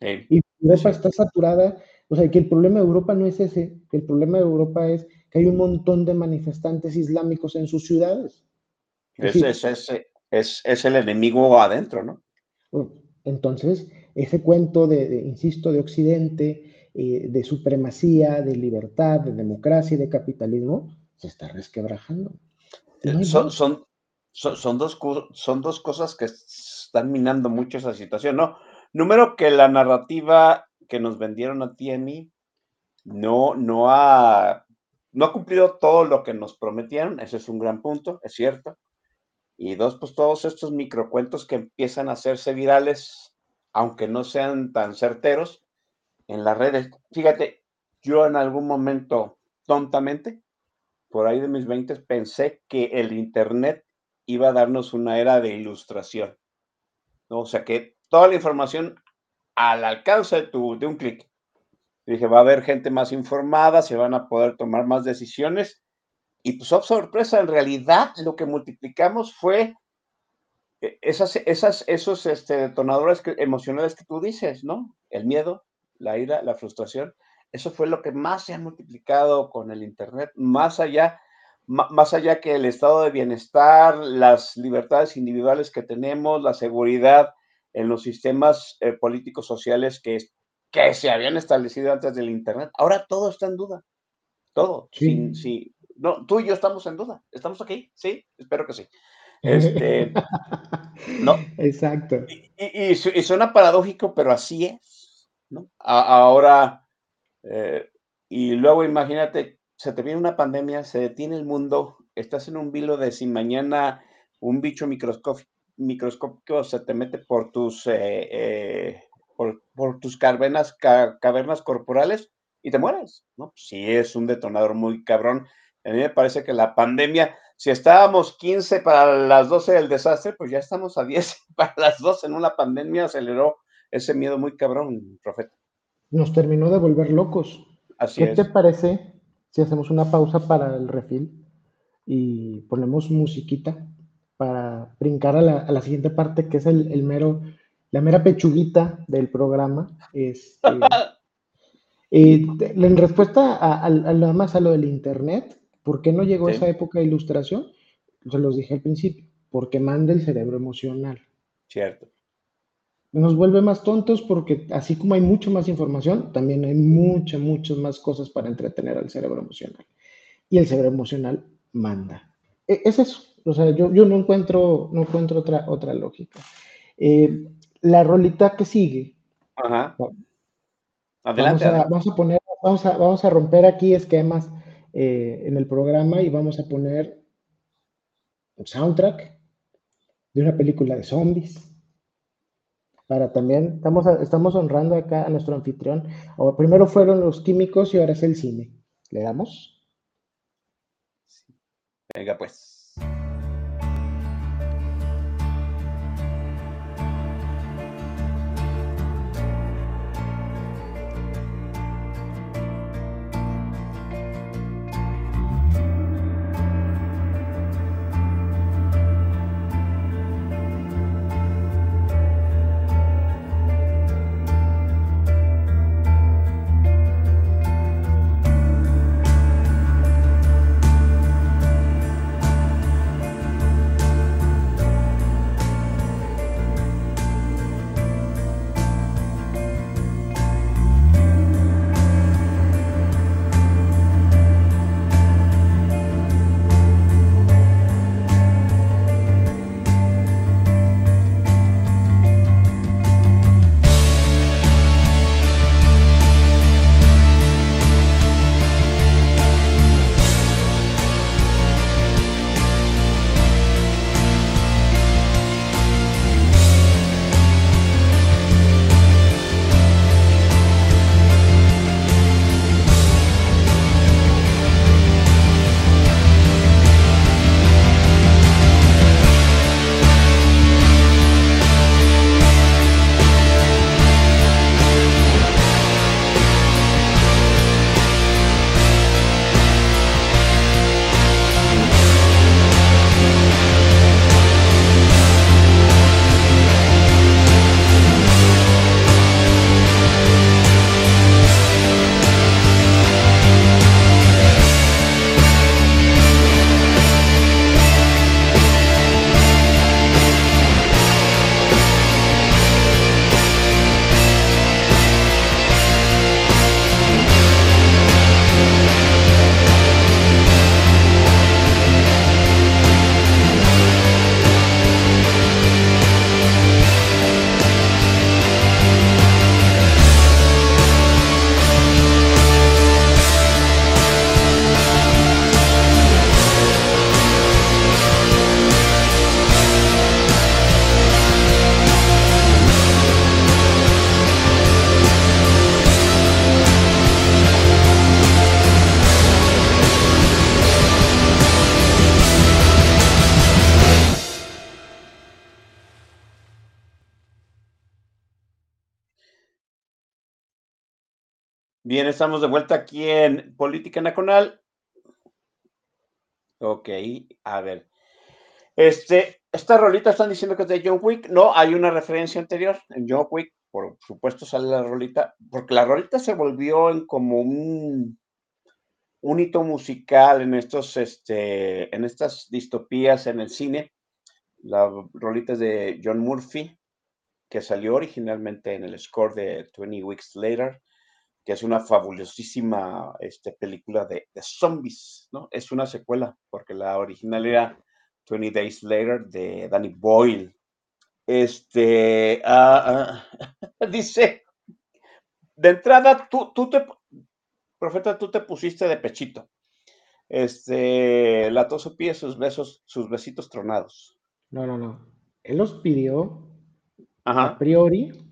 Sí. Y Europa sí. está saturada o sea, que el problema de Europa no es ese, que el problema de Europa es que hay un montón de manifestantes islámicos en sus ciudades. Es, es, es, es, es el enemigo adentro, ¿no? Entonces, ese cuento de, de insisto, de Occidente, eh, de supremacía, de libertad, de democracia y de capitalismo, se está resquebrajando. No son, son, son, son, dos, son dos cosas que están minando mucho esa situación, ¿no? Número que la narrativa que nos vendieron a ti y a mí no, no, ha, no ha cumplido todo lo que nos prometieron, ese es un gran punto, es cierto. Y dos, pues todos estos microcuentos que empiezan a hacerse virales, aunque no sean tan certeros, en las redes. Fíjate, yo en algún momento, tontamente, por ahí de mis 20, pensé que el Internet iba a darnos una era de ilustración. ¿no? O sea, que toda la información al alcance de, tu, de un clic. Dije, va a haber gente más informada, se van a poder tomar más decisiones. Y pues, oh, sorpresa, en realidad lo que multiplicamos fue eh, esas, esas, esos este, detonadores que, emocionales que tú dices, ¿no? El miedo, la ira, la frustración. Eso fue lo que más se ha multiplicado con el Internet, más allá, más allá que el estado de bienestar, las libertades individuales que tenemos, la seguridad, en los sistemas eh, políticos sociales que, que se habían establecido antes del Internet. Ahora todo está en duda. Todo. Sí. Sin, sí. No, tú y yo estamos en duda. ¿Estamos aquí? Sí, espero que sí. Este, no. Exacto. Y, y, y, suena paradójico, pero así es. ¿no? A, ahora, eh, y luego imagínate, se te viene una pandemia, se detiene el mundo, estás en un vilo de si mañana un bicho microscópico se te mete por tus, eh, eh, por, por, tus cavernas, ca, cavernas corporales y te mueres, ¿no? Sí es un detonador muy cabrón. A mí me parece que la pandemia, si estábamos 15 para las 12 del desastre, pues ya estamos a 10 para las 12 en una pandemia, aceleró ese miedo muy cabrón, profeta. Nos terminó de volver locos. Así ¿Qué es. te parece si hacemos una pausa para el refil y ponemos musiquita? para brincar a la, a la siguiente parte, que es el, el, mero, la mera pechuguita del programa. Este, eh, en respuesta a, a, más a lo del Internet, ¿por qué no llegó sí. esa época de ilustración? Se los dije al principio, porque manda el cerebro emocional. Cierto. Nos vuelve más tontos porque así como hay mucha más información, también hay muchas, muchas más cosas para entretener al cerebro emocional. Y el cerebro emocional manda. E, es eso. O sea, yo, yo no encuentro, no encuentro otra, otra lógica. Eh, la rolita que sigue. Ajá. Adelante. Vamos a, vamos a poner, vamos a, vamos a romper aquí esquemas eh, en el programa y vamos a poner un soundtrack de una película de zombies. Para también, estamos, estamos honrando acá a nuestro anfitrión. O, primero fueron los químicos y ahora es el cine. ¿Le damos? Venga, pues. Estamos de vuelta aquí en Política Nacional. Ok, a ver. Este, esta rolita están diciendo que es de John Wick. No, hay una referencia anterior. En John Wick, por supuesto, sale la rolita, porque la rolita se volvió en como un, un hito musical en estos, este, en estas distopías en el cine. La rolita es de John Murphy, que salió originalmente en el score de 20 Weeks Later que es una fabulosísima este, película de, zombies, ¿no? Es una secuela, porque la original era 20 Days Later de Danny Boyle. Este, ah, ah, dice, de entrada, tú, tú te, profeta, tú te pusiste de pechito. Este, la toso pide sus besos, sus besitos tronados. No, no, no. Él los pidió a priori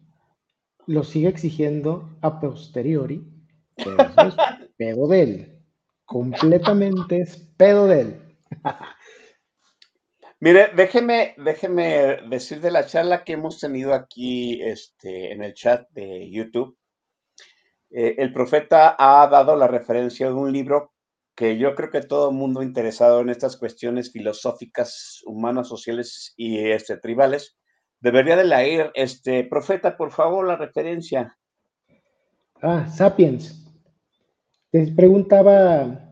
lo sigue exigiendo a posteriori, pero es pedo de él. Completamente es pedo de él. Mire, déjeme, déjeme decir de la charla que hemos tenido aquí este, en el chat de YouTube. Eh, el profeta ha dado la referencia de un libro que yo creo que todo el mundo interesado en estas cuestiones filosóficas, humanas, sociales y este, tribales debería de leer, este, profeta, por favor, la referencia. Ah, Sapiens. Les preguntaba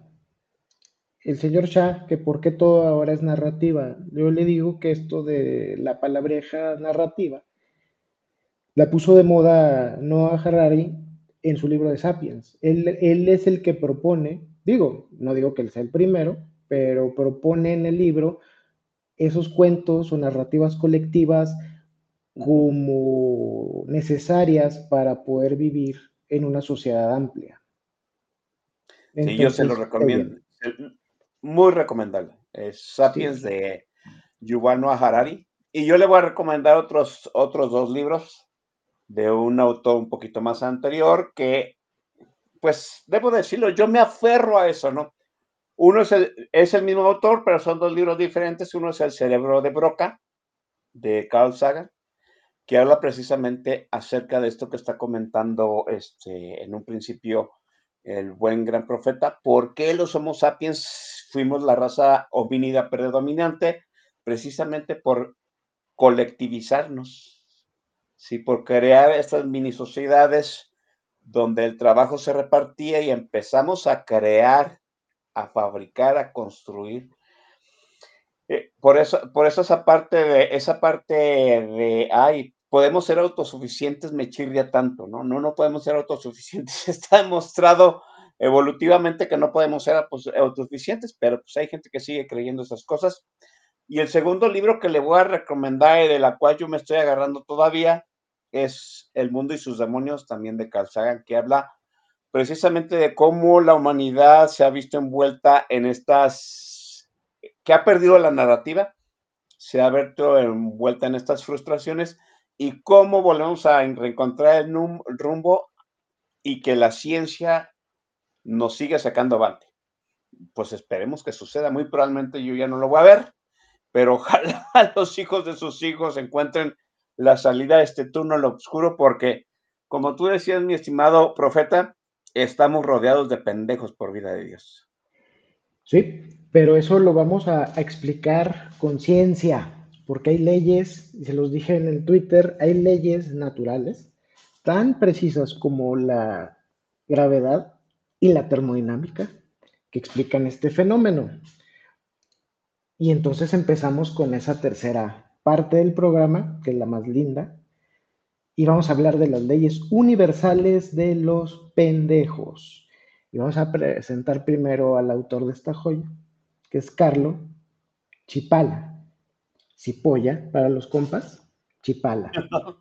el señor Shah que por qué todo ahora es narrativa. Yo le digo que esto de la palabreja narrativa la puso de moda Noah Harari en su libro de Sapiens. Él, él es el que propone, digo, no digo que él sea el primero, pero propone en el libro esos cuentos o narrativas colectivas como necesarias para poder vivir en una sociedad amplia. sí, yo se lo recomiendo. Muy recomendable. Es Sapiens de Yuval Noah Harari. Y yo le voy a recomendar otros, otros dos libros de un autor un poquito más anterior que, pues, debo decirlo, yo me aferro a eso, ¿no? Uno es el, es el mismo autor, pero son dos libros diferentes. Uno es El cerebro de Broca, de Carl Sagan, que habla precisamente acerca de esto que está comentando este, en un principio el buen gran profeta, ¿por qué los Homo sapiens fuimos la raza homínida predominante? Precisamente por colectivizarnos, ¿sí? por crear estas mini sociedades donde el trabajo se repartía y empezamos a crear, a fabricar, a construir. Eh, por eso, por esa parte de, esa parte de, ay, podemos ser autosuficientes, me chirria tanto, ¿no? No, no podemos ser autosuficientes. Está demostrado evolutivamente que no podemos ser pues, autosuficientes, pero pues hay gente que sigue creyendo esas cosas. Y el segundo libro que le voy a recomendar y de la cual yo me estoy agarrando todavía es El mundo y sus demonios, también de Carl Sagan, que habla precisamente de cómo la humanidad se ha visto envuelta en estas, que ha perdido la narrativa, se ha visto envuelta en estas frustraciones y cómo volvemos a reencontrar el rumbo y que la ciencia nos siga sacando avante. Pues esperemos que suceda. Muy probablemente yo ya no lo voy a ver, pero ojalá los hijos de sus hijos encuentren la salida de este túnel oscuro, porque, como tú decías, mi estimado profeta, estamos rodeados de pendejos por vida de Dios. Sí, pero eso lo vamos a, a explicar con ciencia porque hay leyes, y se los dije en el Twitter, hay leyes naturales tan precisas como la gravedad y la termodinámica que explican este fenómeno. Y entonces empezamos con esa tercera parte del programa, que es la más linda, y vamos a hablar de las leyes universales de los pendejos. Y vamos a presentar primero al autor de esta joya, que es Carlo Chipala. Cipolla para los compas, Chipala.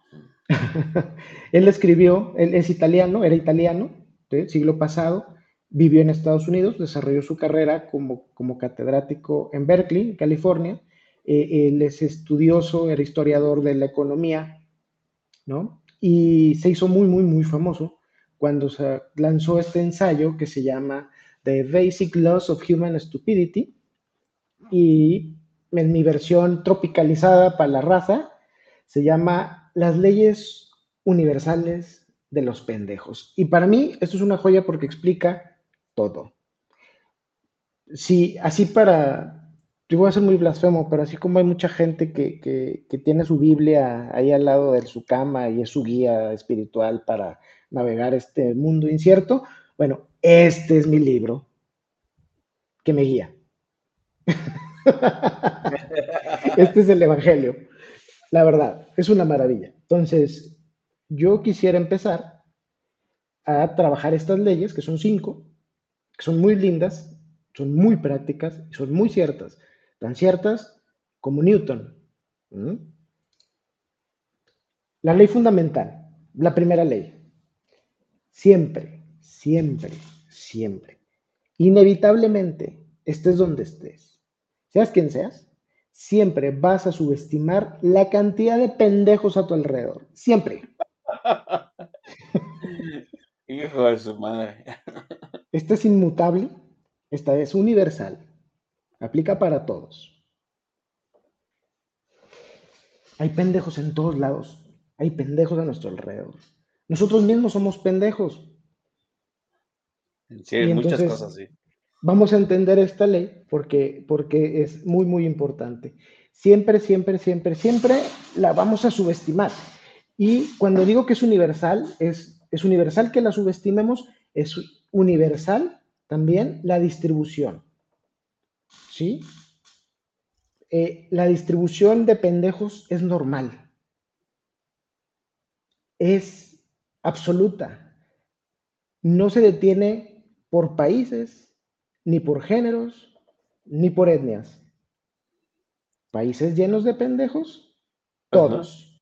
él escribió, él es italiano, era italiano, siglo pasado, vivió en Estados Unidos, desarrolló su carrera como, como catedrático en Berkeley, California. Eh, él es estudioso, era historiador de la economía, ¿no? Y se hizo muy, muy, muy famoso cuando se lanzó este ensayo que se llama The Basic Laws of Human Stupidity y en mi versión tropicalizada para la raza, se llama Las leyes universales de los pendejos. Y para mí esto es una joya porque explica todo. Si así para, yo voy a ser muy blasfemo, pero así como hay mucha gente que, que, tiene su Biblia ahí al lado de su cama y es su guía espiritual para navegar este mundo incierto, bueno, este es mi libro que me guía. este es el Evangelio. La verdad, es una maravilla. Entonces, yo quisiera empezar a trabajar estas leyes, que son cinco, que son muy lindas, son muy prácticas y son muy ciertas, tan ciertas como Newton. La ley fundamental, la primera ley. Siempre, siempre, siempre, inevitablemente, estés donde estés, seas quien seas, siempre vas a subestimar la cantidad de pendejos a tu alrededor. Siempre. Hijo de su madre. Esta es inmutable, esta es universal. Aplica para todos. Hay pendejos en todos lados. Hay pendejos a nuestro alrededor. Nosotros mismos somos pendejos. Sí, muchas cosas, sí. Vamos a entender esta ley porque, porque es muy, muy importante. Siempre, siempre, siempre, siempre la vamos a subestimar. Y cuando digo que es universal, es, es universal que la subestimemos, es universal también la distribución. ¿Sí? Eh, la distribución de pendejos es normal. Es absoluta. No se detiene por países, ni por géneros, ni por etnias. Países llenos de pendejos, todos.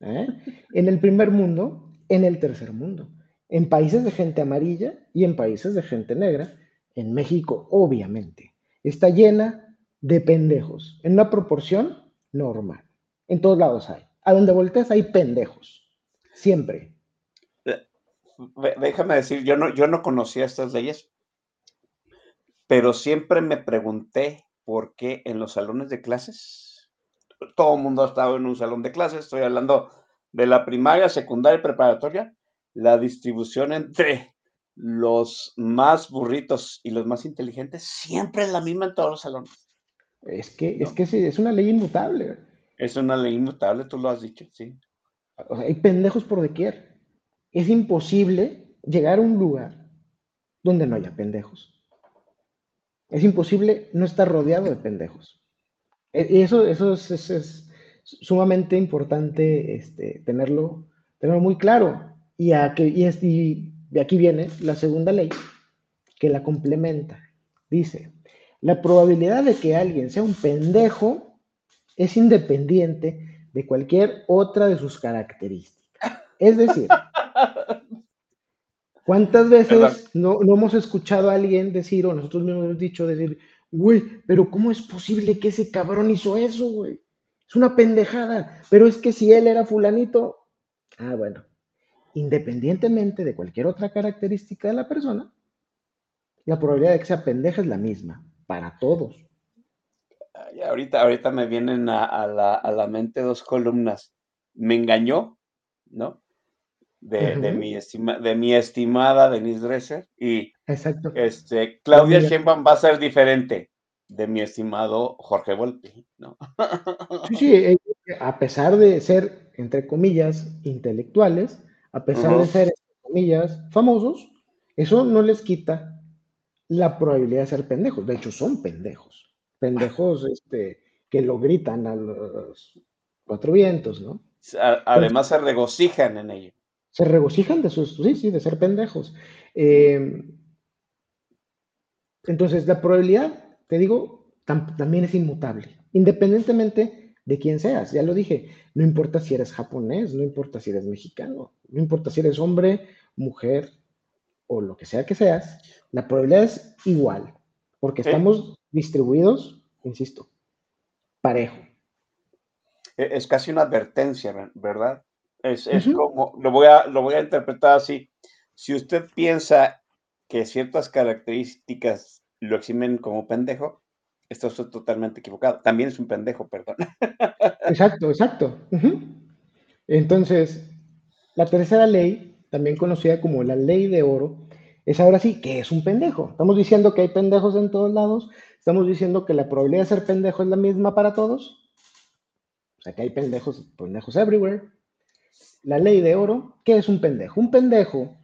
¿eh? En el primer mundo, en el tercer mundo. En países de gente amarilla y en países de gente negra. En México, obviamente. Está llena de pendejos, en una proporción normal. En todos lados hay. A donde voltees hay pendejos. Siempre. Déjame decir, yo no, yo no conocía estas leyes, pero siempre me pregunté por qué en los salones de clases, todo el mundo ha estado en un salón de clases, estoy hablando de la primaria, secundaria y preparatoria, la distribución entre los más burritos y los más inteligentes siempre es la misma en todos los salones. Es que, es que sí, es una ley inmutable. Es una ley inmutable, tú lo has dicho, sí. hay pendejos por doquier. Es imposible llegar a un lugar donde no haya pendejos. Es imposible no estar rodeado de pendejos. E, y eso, es, sumamente importante este, tenerlo, tenerlo muy claro. Y, y, de aquí viene la segunda ley que la complementa. Dice, la probabilidad de que alguien sea un pendejo es independiente de cualquier otra de sus características. Es decir, ¿Cuántas veces no, hemos escuchado a alguien decir, o nosotros mismos hemos dicho, decir, güey, pero ¿cómo es posible que ese cabrón hizo eso, güey? Es una pendejada, pero es que si él era fulanito, ah, bueno, independientemente de cualquier otra característica de la persona, la probabilidad de que sea pendeja es la misma, para todos. ahorita, ahorita me vienen a, la, a la mente dos columnas. Me engañó, ¿no? De, mi, de mi estimada Denise Dresser y Exacto. Este, Claudia Sheinbaum va a ser diferente de mi estimado Jorge Volpi, ¿no? Sí, sí, eh, a pesar de ser, entre comillas, intelectuales, a pesar de ser, entre comillas, famosos, eso no les quita la probabilidad de ser pendejos. De hecho, son pendejos. Pendejos este, que lo gritan a los cuatro vientos, ¿no? Además, se regocijan en ello se regocijan de sus, sí, sí, de ser pendejos. Em, entonces, la probabilidad, te digo, también es inmutable, independientemente de quién seas. Ya lo dije, no importa si eres japonés, no importa si eres mexicano, no importa si eres hombre, mujer o lo que sea que seas, la probabilidad es igual, porque estamos distribuidos, insisto, parejo. E-, es casi una advertencia, ¿verdad? Es, como, lo voy, a, lo voy a interpretar así. Si usted piensa que ciertas características lo eximen como pendejo, está usted totalmente equivocado. También es un pendejo, perdón. Exacto, exacto. Entonces, la tercera ley también conocida como la ley de oro, es ahora sí que es un pendejo. Estamos diciendo que hay pendejos en todos lados, estamos diciendo que la probabilidad de ser pendejo es la misma para todos. O sea que hay pendejos, pendejos everywhere. La ley de oro, ¿qué es un pendejo? Un pendejo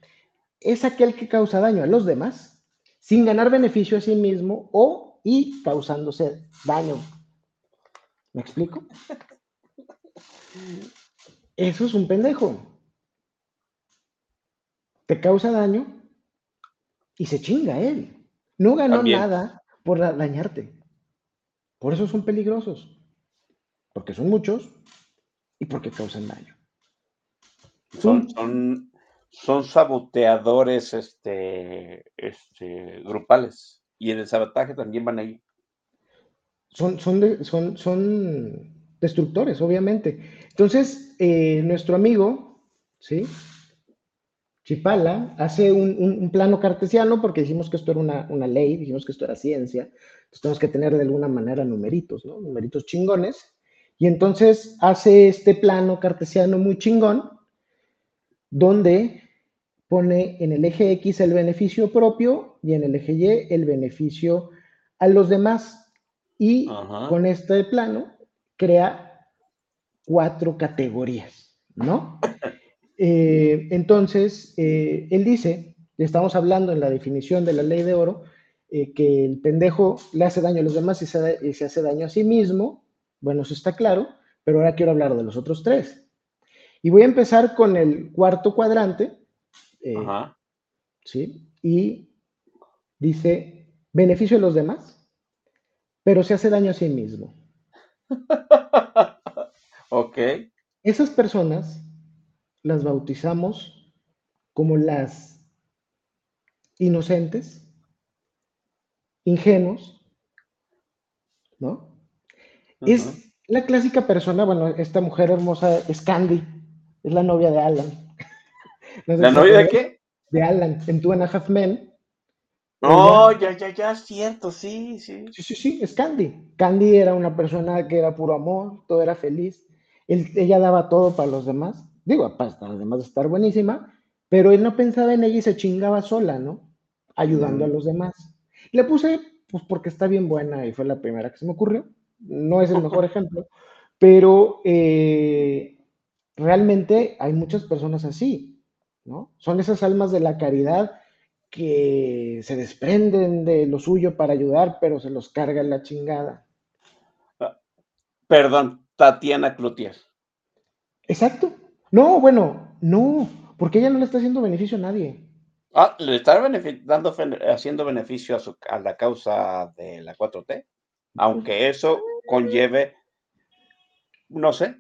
es aquel que causa daño a los demás sin ganar beneficio a sí mismo o y causándose daño. ¿Me explico? Eso es un pendejo. Te causa daño y se chinga él. No ganó nada por dañarte. Por eso son peligrosos. Porque son muchos y porque causan daño. Son, son, son saboteadores este, este, grupales. Y en el sabotaje también van ahí. Son, son, son, son destructores, obviamente. Entonces, eh, nuestro amigo, ¿sí? Chipala hace un, plano cartesiano porque dijimos que esto era una, ley, dijimos que esto era ciencia, entonces tenemos que tener de alguna manera numeritos, ¿no? Numeritos chingones. Y entonces hace este plano cartesiano muy chingón, donde pone en el eje X el beneficio propio y en el eje Y el beneficio a los demás. Y con este plano crea cuatro categorías, ¿no? Eh, entonces, eh, él dice, estamos hablando en la definición de la ley de oro, eh, que el pendejo le hace daño a los demás y se, se, hace daño a sí mismo. Bueno, eso está claro, pero ahora quiero hablar de los otros tres. Y voy a empezar con el cuarto cuadrante. ¿Sí? Y dice, beneficio a los demás, pero se hace daño a sí mismo. ok. Esas personas las bautizamos como las inocentes, ingenuos, ¿no? Es la clásica persona, bueno, esta mujer hermosa es Candy, es la novia de Alan. ¿La novia de qué? De Alan, en Two and a Half Men. Oh, ya, ya, ya, cierto, sí, sí. Sí, sí, sí, es Candy. Candy era una persona que era puro amor, todo era feliz. ella daba todo para los demás. Digo, además de estar buenísima, pero él no pensaba en ella y se chingaba sola, ¿no? Ayudando a los demás. Le puse, pues porque está bien buena y fue la primera que se me ocurrió. No es el mejor ejemplo, pero eh, realmente hay muchas personas así, ¿no? Son esas almas de la caridad que se desprenden de lo suyo para ayudar, pero se los carga la chingada. Ah, perdón, Tatiana Cloutier. Exacto, no, bueno, no, porque ella no le está haciendo beneficio a nadie. Ah, le está dando, haciendo beneficio a, la causa de la 4T, aunque eso conlleve, no sé.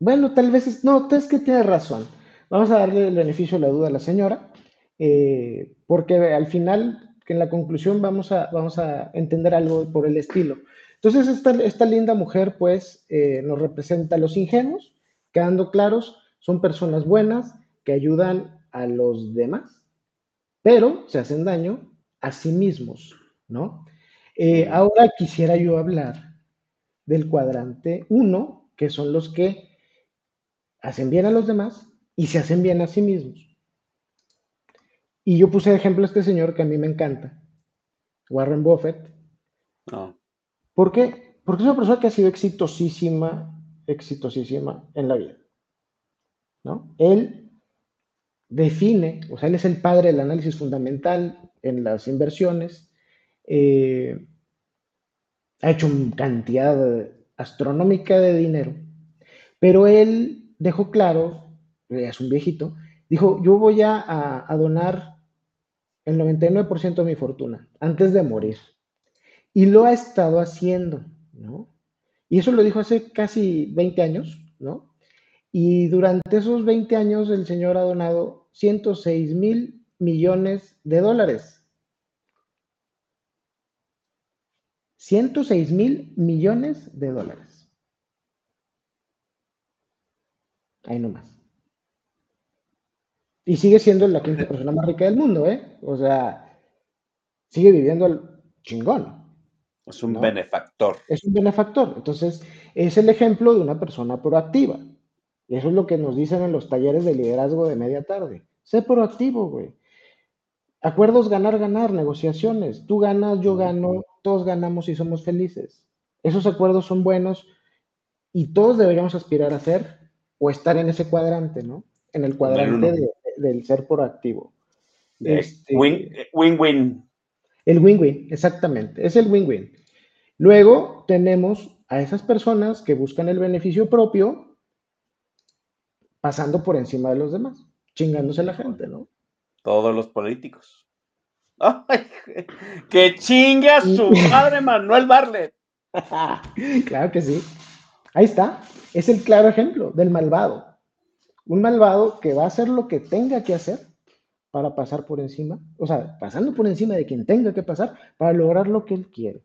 Bueno, tal vez, es, no, es que tiene razón. Vamos a darle el beneficio de la duda a la señora, eh, porque al final, que en la conclusión vamos a, vamos a entender algo por el estilo. Entonces, esta, esta linda mujer, pues, eh, nos representa a los ingenuos, quedando claros, son personas buenas que ayudan a los demás, pero se hacen daño a sí mismos, ¿no? Eh, ahora quisiera yo hablar del cuadrante 1, que son los que hacen bien a los demás y se hacen bien a sí mismos. Y yo puse de ejemplo a este señor que a mí me encanta, Warren Buffett. Ah. ¿Por qué? Porque es una persona que ha sido exitosísima, exitosísima en la vida. Él define, o sea, él es el padre del análisis fundamental en las inversiones, eh, ha hecho una cantidad astronómica de dinero, pero él dejó claro, es un viejito, dijo, yo voy a, a donar el 99% de mi fortuna antes de morir. Y lo ha estado haciendo, ¿no? Y eso lo dijo hace casi 20 años, ¿no? Y durante esos 20 años el señor ha donado 106 mil millones de dólares. 106 mil millones de dólares. Ahí nomás. Y sigue siendo la quinta persona más rica del mundo, ¿eh? O sea, sigue viviendo el chingón. Es un benefactor. Es un benefactor. Entonces, es el ejemplo de una persona proactiva. Y eso es lo que nos dicen en los talleres de liderazgo de media tarde. Sé proactivo, güey. Acuerdos ganar, ganar, negociaciones. Tú ganas, yo gano, todos ganamos y somos felices. Esos acuerdos son buenos y todos deberíamos aspirar a ser o estar en ese cuadrante, ¿no? En el cuadrante del ser proactivo. Este, win-win. el win-win, exactamente. Es el win-win. Luego tenemos a esas personas que buscan el beneficio propio pasando por encima de los demás, chingándose la gente, ¿no? Todos los políticos. ¡Ay! ¡Que chinga su madre Manuel Barlet! claro que sí. Ahí está. Es el claro ejemplo del malvado. Un malvado que va a hacer lo que tenga que hacer para pasar por encima, o sea, pasando por encima de quien tenga que pasar para lograr lo que él quiere,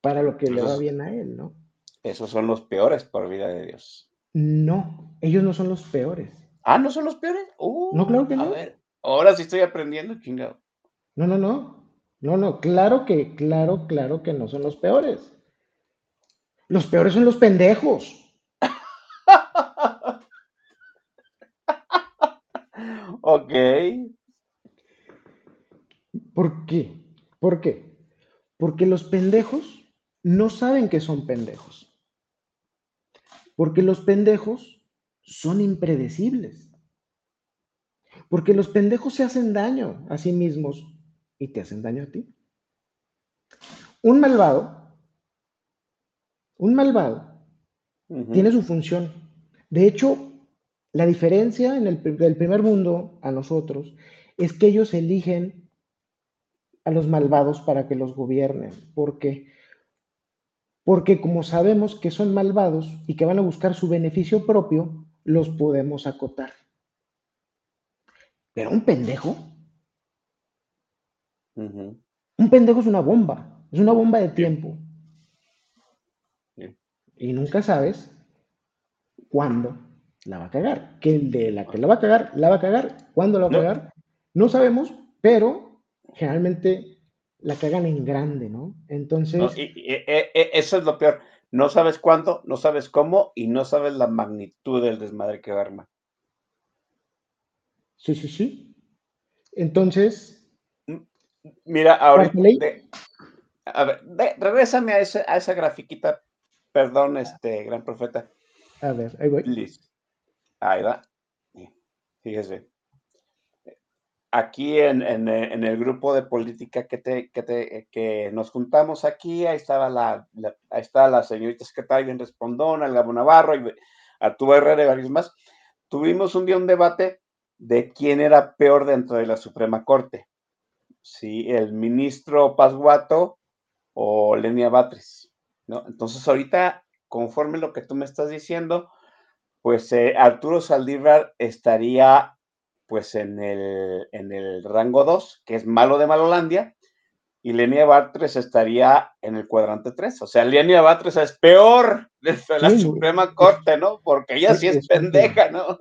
para lo que le va bien a él, ¿no? Esos son los peores por vida de Dios. No, ellos no son los peores. Ah, ¿no son los peores? Uh, no, claro que no. A ver, ahora sí estoy aprendiendo, chingado. No, no, no. No, no, claro que, claro, claro que no son los peores. Los peores son los pendejos. Ok. ¿Por qué? ¿Por qué? Porque los pendejos no saben que son pendejos. Porque los pendejos son impredecibles. Porque los pendejos se hacen daño a sí mismos y te hacen daño a ti. Un malvado un malvado tiene su función. De hecho, la diferencia en el, del primer mundo a nosotros es que ellos eligen a los malvados para que los gobiernen. ¿Por qué? Porque como sabemos que son malvados y que van a buscar su beneficio propio, los podemos acotar. Pero un pendejo. Un pendejo es una bomba, es una bomba de tiempo y nunca sabes cuándo la va a cagar. Que el de la que la va a cagar, la va a cagar. ¿Cuándo la va a cagar? No sabemos, pero generalmente la cagan en grande, ¿no? Entonces. E, e, eso es lo peor. No sabes cuándo, no sabes cómo y no sabes la magnitud del desmadre que va a armar. Sí, sí, sí. Entonces. Mira, ahorita. a ver, regrésame a, ese, a esa grafiquita Perdón, este gran profeta. A ver, ahí voy. Listo. Ahí va. Fíjese. Aquí en, el grupo de política que, te, que, nos juntamos aquí, ahí estaba la, ahí está la señorita secretaria bien respondona, el Gabo Navarro, y Arturo Herrera y varios más. Tuvimos un día un debate de quién era peor dentro de la Suprema Corte. Si el ministro Pasguato o Lenia Batres. Entonces ahorita, conforme lo que tú me estás diciendo, pues eh, Arturo Saldívar estaría pues en el, en el rango 2, que es malo de Malolandia, y Lenia Batres estaría en el cuadrante 3. O sea, Lenia Batres es peor de la Suprema Corte, ¿no? Porque ella sí es, pendeja, ¿no?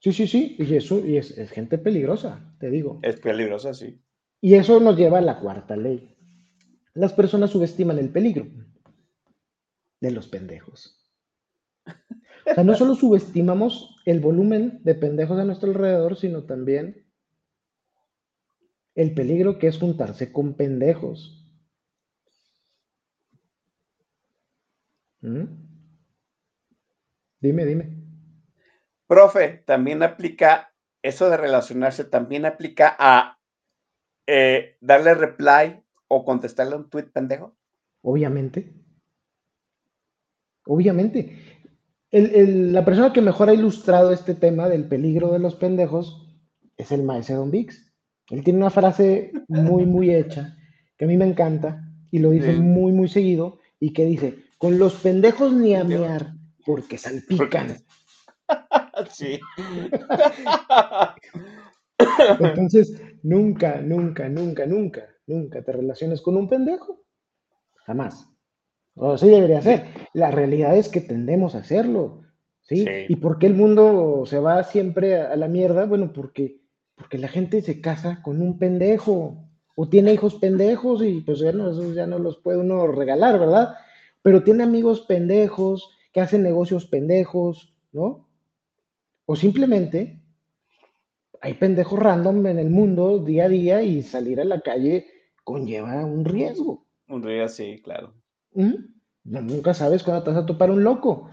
Sí, sí, sí, y eso y es, es, gente peligrosa, te digo. Es peligrosa, sí. Y eso nos lleva a la cuarta ley. Las personas subestiman el peligro de los pendejos. O sea, no solo subestimamos el volumen de pendejos a nuestro alrededor, sino también el peligro que es juntarse con pendejos. ¿Mm? Dime, dime. Profe, también aplica, eso de relacionarse también aplica a eh, darle reply o contestarle un tweet pendejo. Obviamente. Obviamente. La persona que mejor ha ilustrado este tema del peligro de los pendejos es el maestro Don Vix. Él tiene una frase muy, muy hecha que a mí me encanta y lo dice muy, muy seguido y que dice, con los pendejos ni a mear porque salpican. Sí. Entonces, nunca, nunca, nunca, nunca, nunca te relaciones con un pendejo. Jamás. O sí debería ser. La realidad es que tendemos a hacerlo. ¿sí? ¿Y por qué el mundo se va siempre a la mierda? Bueno, porque, porque la gente se casa con un pendejo o tiene hijos pendejos y pues ya no, ya no los puede uno regalar, ¿verdad? Pero tiene amigos pendejos que hacen negocios pendejos, ¿no? O simplemente hay pendejos random en el mundo día a día y salir a la calle conlleva un riesgo. Un riesgo, sí, claro. Nunca sabes cuándo te vas a topar un loco.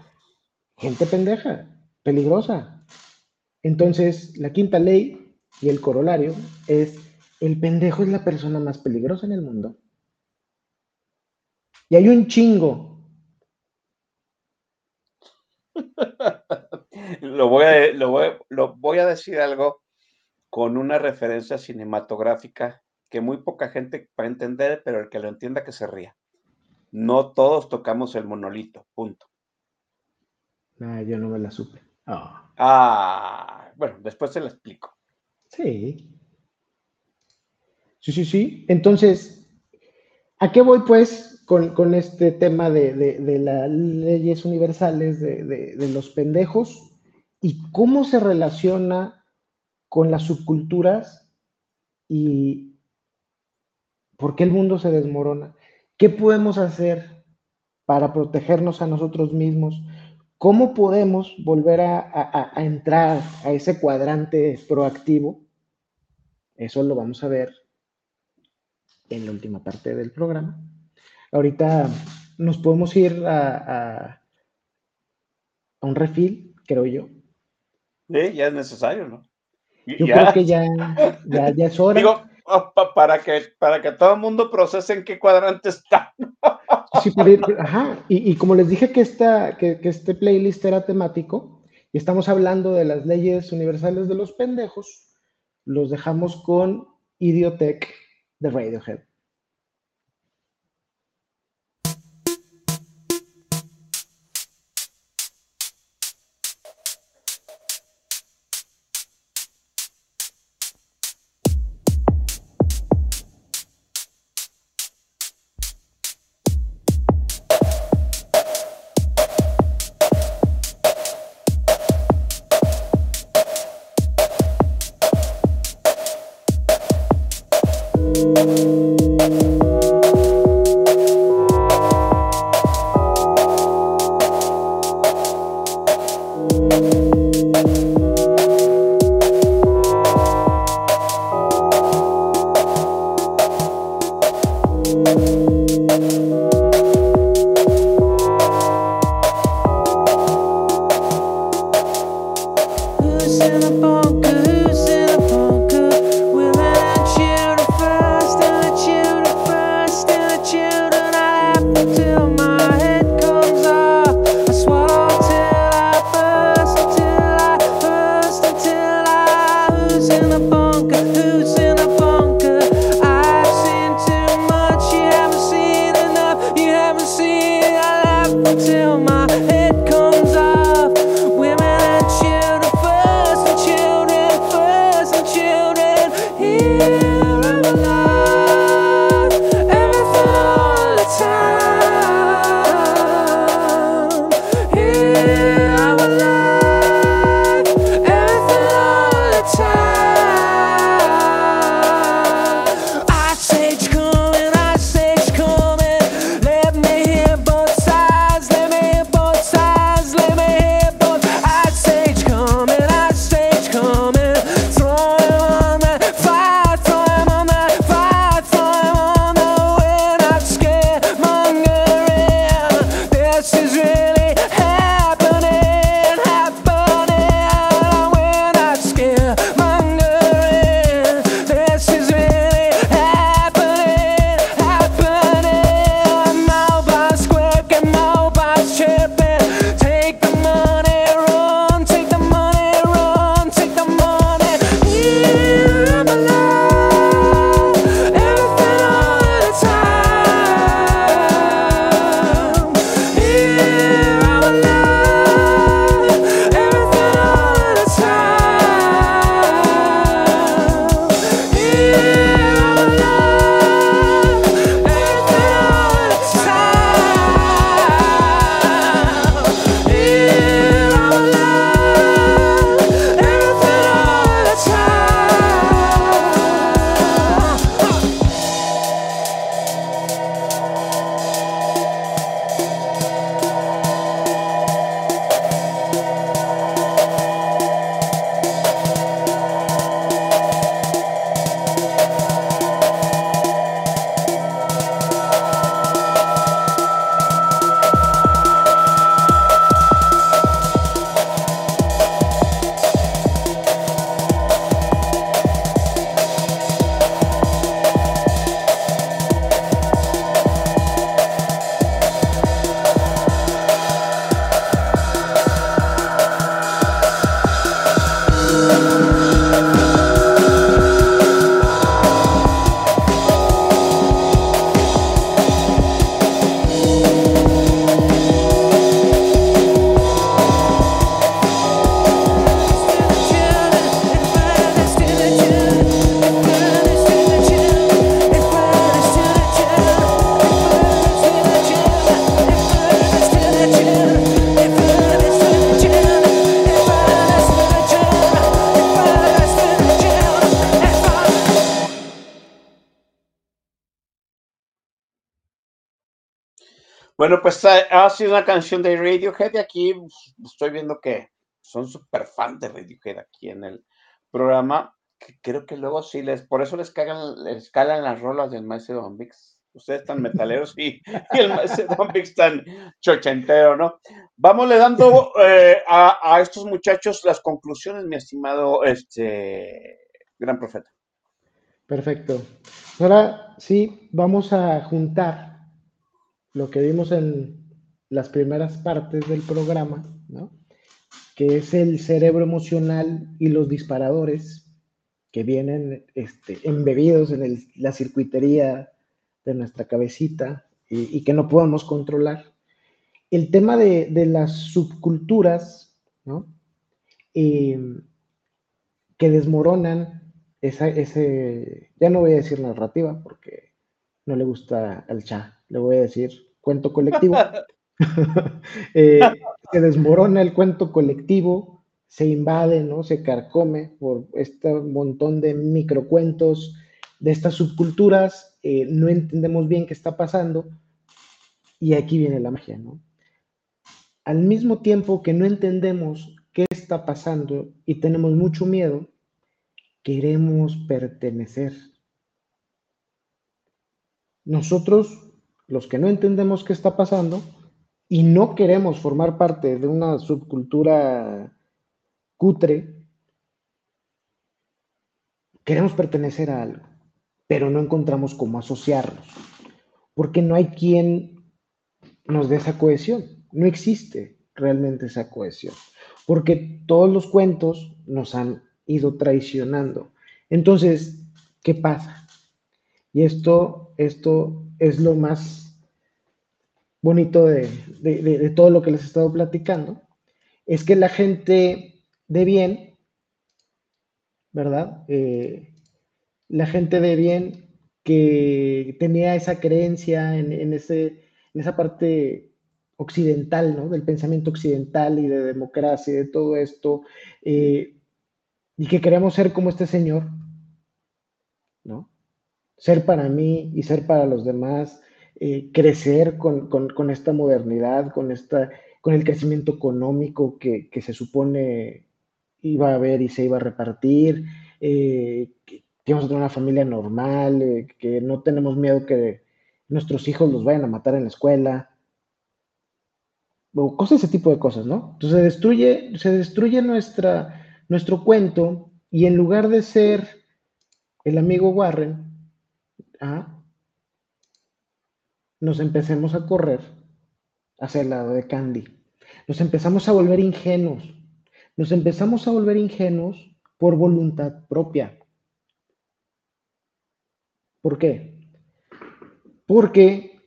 Gente pendeja, peligrosa. Entonces, la quinta ley y el corolario es, el pendejo es la persona más peligrosa en el mundo. Y hay un chingo. lo, voy a, lo voy a decir algo con una referencia cinematográfica que muy poca gente va a entender, pero el que lo entienda que se ría. No todos tocamos el monolito, punto. Ah, yo no me la supe. Ah. ah, bueno, después se la explico. Sí. Sí, sí, sí. Entonces, ¿a qué voy pues con, este tema de, las leyes universales de, de los pendejos y cómo se relaciona con las subculturas y por qué el mundo se desmorona? ¿Qué podemos hacer para protegernos a nosotros mismos? ¿Cómo podemos volver a, entrar a ese cuadrante proactivo? Eso lo vamos a ver en la última parte del programa. Ahorita nos podemos ir a, un refil, creo yo. Sí, ya es necesario, ¿no? Yo creo que ya, ya, ya es hora. Digo, para que, para que todo el mundo procese en qué cuadrante está. Ajá. Y, como les dije que, esta, que, que este playlist era temático, y estamos hablando de las leyes universales de los pendejos, los dejamos con Idiotech de Radiohead. Pues ha sido una canción de Radiohead y aquí pues, estoy viendo que son súper fan de Radiohead aquí en el programa. Creo que luego sí les, por eso les cagan, les calan las rolas del maestro Don Vix. Ustedes están metaleros y, el maestro Don Vix tan chochentero, ¿no? Vamos le dando eh, a, a, estos muchachos las conclusiones, mi estimado este gran profeta. Perfecto. Ahora sí, vamos a juntar lo que vimos en las primeras partes del programa, ¿no? que es el cerebro emocional y los disparadores que vienen este, embebidos en la circuitería de nuestra cabecita y, que no podemos controlar. El tema de, las subculturas, ¿no? Em, que desmoronan esa, ese, ya no voy a decir narrativa porque no le gusta al chat, le voy a decir cuento colectivo. Eh, se desmorona el cuento colectivo, se invade, ¿no? Se carcome por este montón de microcuentos de estas subculturas, eh, no entendemos bien qué está pasando y aquí viene la magia, ¿no? Al mismo tiempo que no entendemos qué está pasando y tenemos mucho miedo, queremos pertenecer. Nosotros los que no entendemos qué está pasando y no queremos formar parte de una subcultura cutre, queremos pertenecer a algo, pero no encontramos cómo asociarnos, porque no hay quien nos dé esa cohesión, no existe realmente esa cohesión, porque todos los cuentos nos han ido traicionando. Entonces, ¿qué pasa? Y esto, esto es lo más bonito de, todo lo que les he estado platicando, es que la gente de bien, ¿verdad? Eh, la gente de bien que tenía esa creencia en, ese, en esa parte occidental, ¿no? Del pensamiento occidental y de democracia y de todo esto, eh, y que queríamos ser como este señor, ¿no? Ser para mí y ser para los demás, eh, crecer con, esta modernidad, con, esta, con el crecimiento económico que, se supone iba a haber y se iba a repartir, eh, que íbamos a tener una familia normal, eh, que no tenemos miedo que nuestros hijos los vayan a matar en la escuela, o cosas, ese tipo de cosas, ¿no? Entonces se destruye, se destruye nuestra, nuestro cuento y en lugar de ser el amigo Warren, nos empecemos a correr hacia el lado de Candy. Nos empezamos a volver ingenuos. Nos empezamos a volver ingenuos por voluntad propia. ¿Por qué? Porque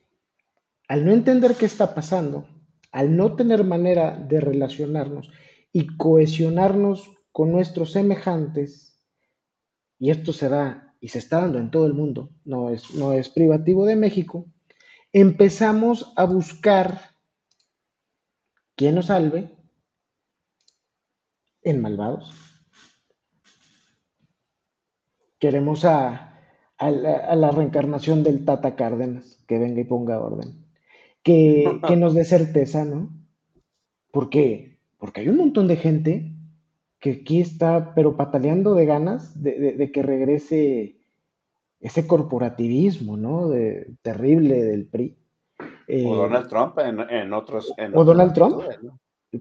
al no entender qué está pasando, al no tener manera de relacionarnos y cohesionarnos con nuestros semejantes, y esto se da y se está dando en todo el mundo, no es, no es privativo de México, empezamos a buscar quién nos salve en malvados. Queremos a, la, reencarnación del Tata Cárdenas, que venga y ponga orden, que, que nos dé certeza, ¿no? Porque hay un montón de gente que aquí está, pero pataleando de ganas de, que regrese ese corporativismo, ¿no? De, terrible del PRI. o eh, Donald Trump en, otros. o Donald Trump.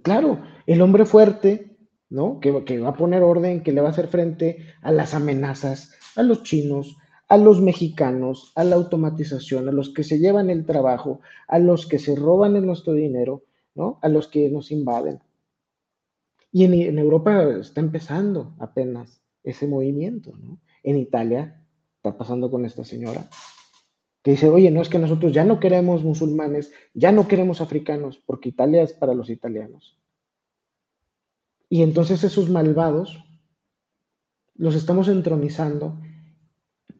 Claro, el hombre fuerte, ¿no? Que, que, va a poner orden, que le va a hacer frente a las amenazas, a los chinos, a los mexicanos, a la automatización, a los que se llevan el trabajo, a los que se roban nuestro dinero, ¿no? A los que nos invaden. Y en, Europa está empezando apenas ese movimiento, ¿no? En Italia está pasando con esta señora que dice, oye, no es que nosotros ya no queremos musulmanes, ya no queremos africanos, porque Italia es para los italianos. Y entonces esos malvados los estamos entronizando,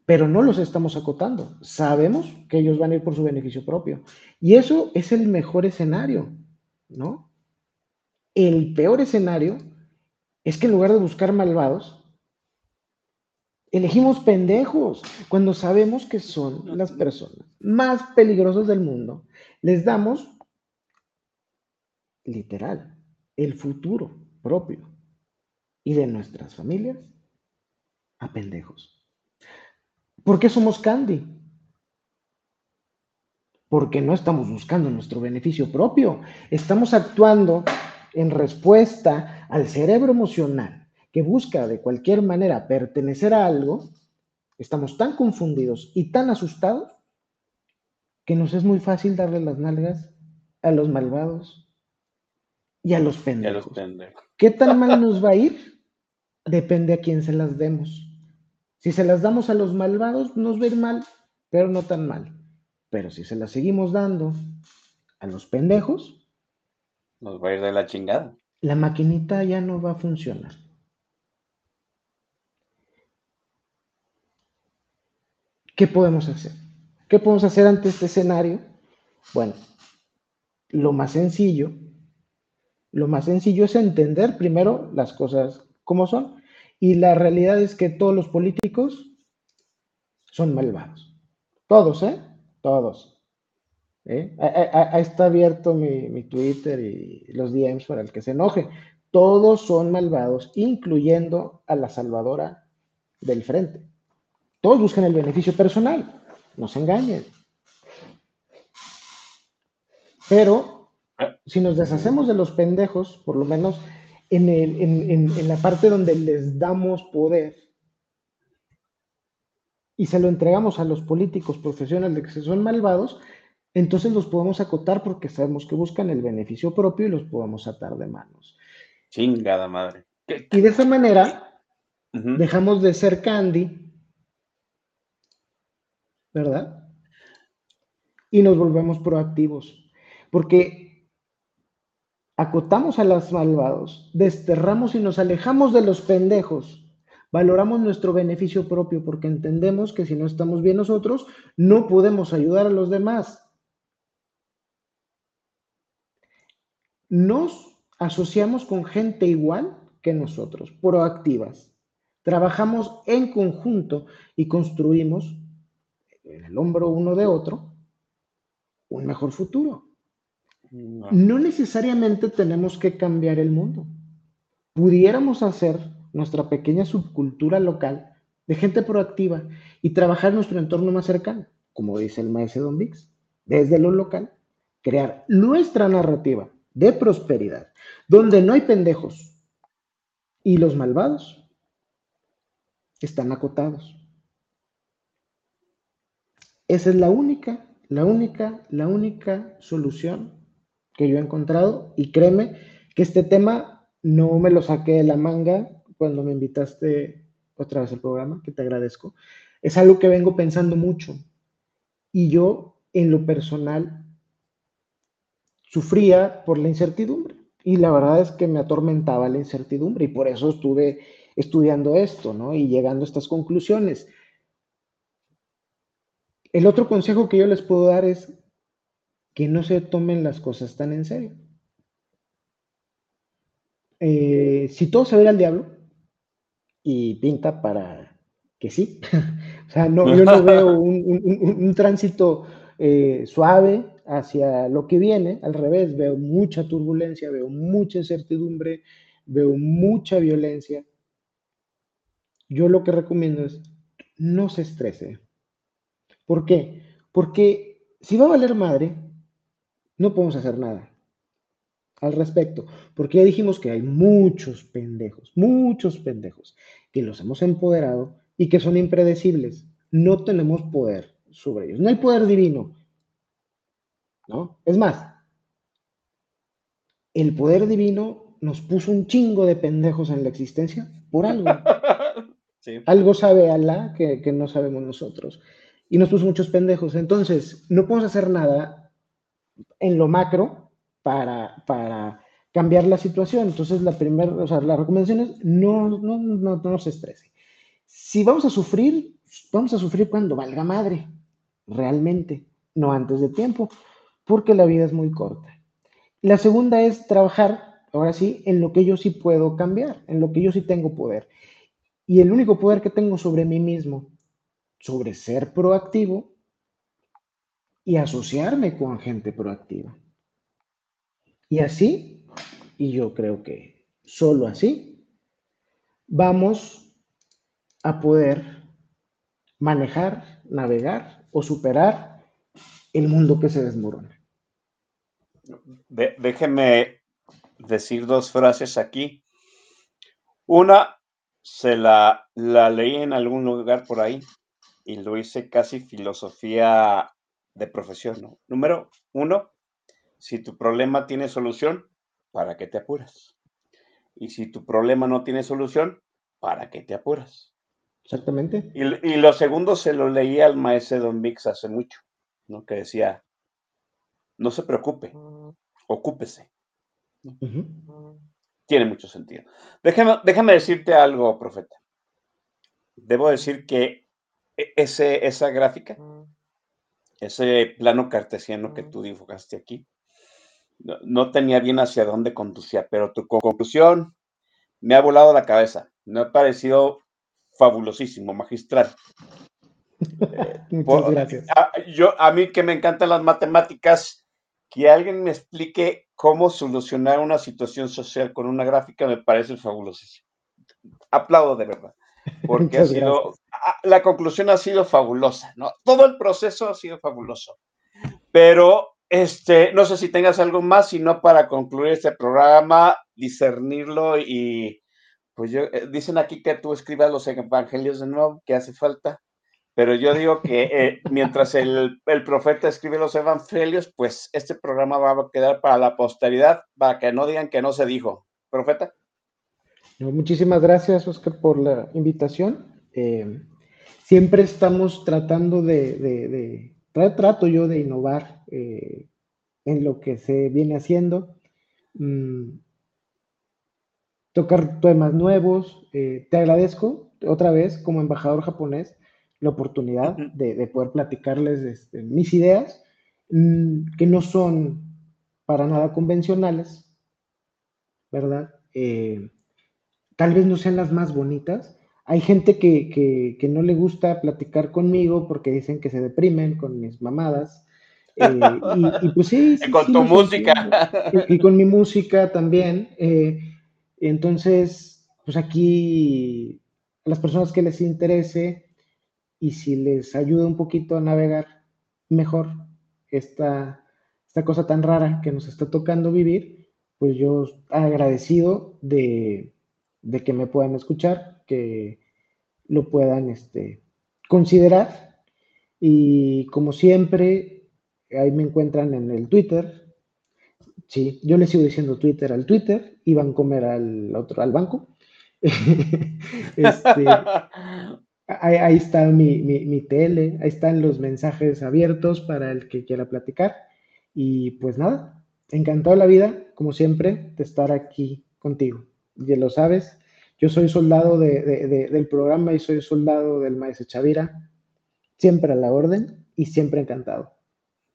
pero no los estamos acotando. Sabemos que ellos van a ir por su beneficio propio. Y eso es el mejor escenario, ¿no? El peor escenario es que en lugar de buscar malvados, elegimos pendejos cuando sabemos que son las personas más peligrosas del mundo, Les damos, literal, el futuro propio y de nuestras familias a pendejos. ¿Por qué somos Candy? Porque no estamos buscando nuestro beneficio propio, estamos actuando en respuesta al cerebro emocional que busca de cualquier manera pertenecer a algo, estamos tan confundidos y tan asustados que nos es muy fácil darle las nalgas a los malvados y a los pendejos. ¿Qué tan mal nos va a ir? Depende a quién se las demos. Si se las damos a los malvados, nos va a ir mal, pero no tan mal. Pero si se las seguimos dando a los pendejos, nos va a ir de la chingada. La maquinita ya no va a funcionar. ¿Qué podemos hacer? ¿Qué podemos hacer ante este escenario? Bueno, lo más sencillo, lo más sencillo es entender primero las cosas como son. Y la realidad es que todos los políticos son malvados. Todos, ¿eh? Todos. ¿Eh? Ahí está abierto mi, Twitter y los DMs para el que se enoje. Todos son malvados, incluyendo a la salvadora del frente. Todos buscan el beneficio personal. No se engañen. Pero si nos deshacemos de los pendejos, por lo menos en, la parte donde les damos poder y se lo entregamos a los políticos profesionales que son malvados, entonces los podemos acotar porque sabemos que buscan el beneficio propio y los podemos atar de manos. Chingada madre. Y de esa manera dejamos de ser candy, ¿verdad? Y nos volvemos proactivos. Porque acotamos a los malvados, desterramos y nos alejamos de los pendejos. Valoramos nuestro beneficio propio porque entendemos que si no estamos bien nosotros, no podemos ayudar a los demás. Nos asociamos con gente igual que nosotros, proactivas. Trabajamos en conjunto y construimos en el hombro uno de otro un mejor futuro. No. necesariamente tenemos que cambiar el mundo. Pudiéramos hacer nuestra pequeña subcultura local de gente proactiva y trabajar en nuestro entorno más cercano, como dice el maestro Don Vix, desde lo local, crear nuestra narrativa de prosperidad, donde no hay pendejos y los malvados están acotados. Esa es la única, la única, la única solución que yo he encontrado y créeme que este tema no me lo saqué de la manga cuando me invitaste otra vez al programa, que te agradezco. Es algo que vengo pensando mucho y yo en lo personal sufría por la incertidumbre y la verdad es que me atormentaba la incertidumbre y por eso estuve estudiando esto, ¿no? Y llegando a estas conclusiones. El otro consejo que yo les puedo dar es que no se tomen las cosas tan en serio. Eh, si todo se va al diablo, y pinta para que sí, o sea, no, yo no veo un, tránsito eh, suave hacia lo que viene, al revés, veo mucha turbulencia, veo mucha incertidumbre, veo mucha violencia. Yo lo que recomiendo es no se estrese. ¿Por qué? Porque si va a valer madre, no podemos hacer nada al respecto, porque ya dijimos que hay muchos pendejos, muchos pendejos, que los hemos empoderado y que son impredecibles. No tenemos poder sobre ellos, no hay poder divino, ¿no? Es más, el poder divino nos puso un chingo de pendejos en la existencia por algo. Algo sabe Alá que, que no sabemos nosotros. Y nos puso muchos pendejos. Entonces, no podemos hacer nada en lo macro para, para cambiar la situación. Entonces, la primera, o sea, la recomendación es no, no, no, no se estrese. Si vamos a sufrir, vamos a sufrir cuando valga madre, realmente, no antes de tiempo, porque la vida es muy corta. La segunda es trabajar, ahora sí, en lo que yo sí puedo cambiar, en lo que yo sí tengo poder. Y el único poder que tengo sobre mí mismo, sobre ser proactivo, y asociarme con gente proactiva. Y así, y yo creo que solo así, vamos a poder manejar, navegar o superar el mundo que se desmorona. Déjeme decir dos frases aquí. Una, se la, la leí en algún lugar por ahí y lo hice casi filosofía de profesión. ¿no? Número uno, si tu problema tiene solución, ¿para qué te apuras? Y si tu problema no tiene solución, ¿para qué te apuras? Exactamente. Y, y lo segundo se lo leí al maestro Don Mix hace mucho, ¿no? Que decía, no se preocupe, ocúpese. Tiene mucho sentido. Déjame, déjame decirte algo, profeta. Debo decir que e, ese, esa gráfica ese plano cartesiano que tú dibujaste aquí, no, tenía bien hacia dónde conducía, pero tu conclusión me ha volado la cabeza. Me ha parecido fabulosísimo, magistral. Muchas gracias. A, yo, a mí que me encantan las matemáticas, que alguien me explique cómo solucionar una situación social con una gráfica me parece fabulosísimo. Aplaudo de verdad, porque ha sido, la conclusión ha sido fabulosa, ¿no? Todo el proceso ha sido fabuloso. Pero este, no sé si tengas algo más, sino para concluir este programa, discernirlo y pues yo, eh, dicen aquí que tú escribas los evangelios de nuevo, que hace falta, pero yo digo que eh, mientras el, profeta escribe los evangelios, pues este programa va a quedar para la posteridad, para que no digan que no se dijo. Profeta. Muchísimas gracias, Oscar, por la invitación. Eh, siempre estamos tratando de, trato yo de innovar eh, en lo que se viene haciendo, mm, tocar temas nuevos. Eh, te agradezco otra vez como embajador japonés la oportunidad de, poder platicarles este, mis ideas, mm, que no son para nada convencionales, ¿verdad? Eh, tal vez no sean las más bonitas, hay gente que, no le gusta platicar conmigo porque dicen que se deprimen con mis mamadas. Eh, y, pues sí. con tu música. Y, con mi música también. Eh, entonces, pues aquí a las personas que les interese y si les ayuda un poquito a navegar mejor esta, esta cosa tan rara que nos está tocando vivir, pues yo agradecido de, de que me puedan escuchar, que lo puedan este, considerar. Y como siempre, ahí me encuentran en el Twitter. Sí, yo le sigo diciendo Twitter al Twitter y van a comer al otro, al banco. Este, ahí, está mi, mi, tele, ahí están los mensajes abiertos para el que quiera platicar. Y pues nada, encantado la vida, como siempre, de estar aquí contigo. Ya lo sabes, yo soy soldado del programa y soy soldado del maestro Chavira. Siempre a la orden y siempre encantado.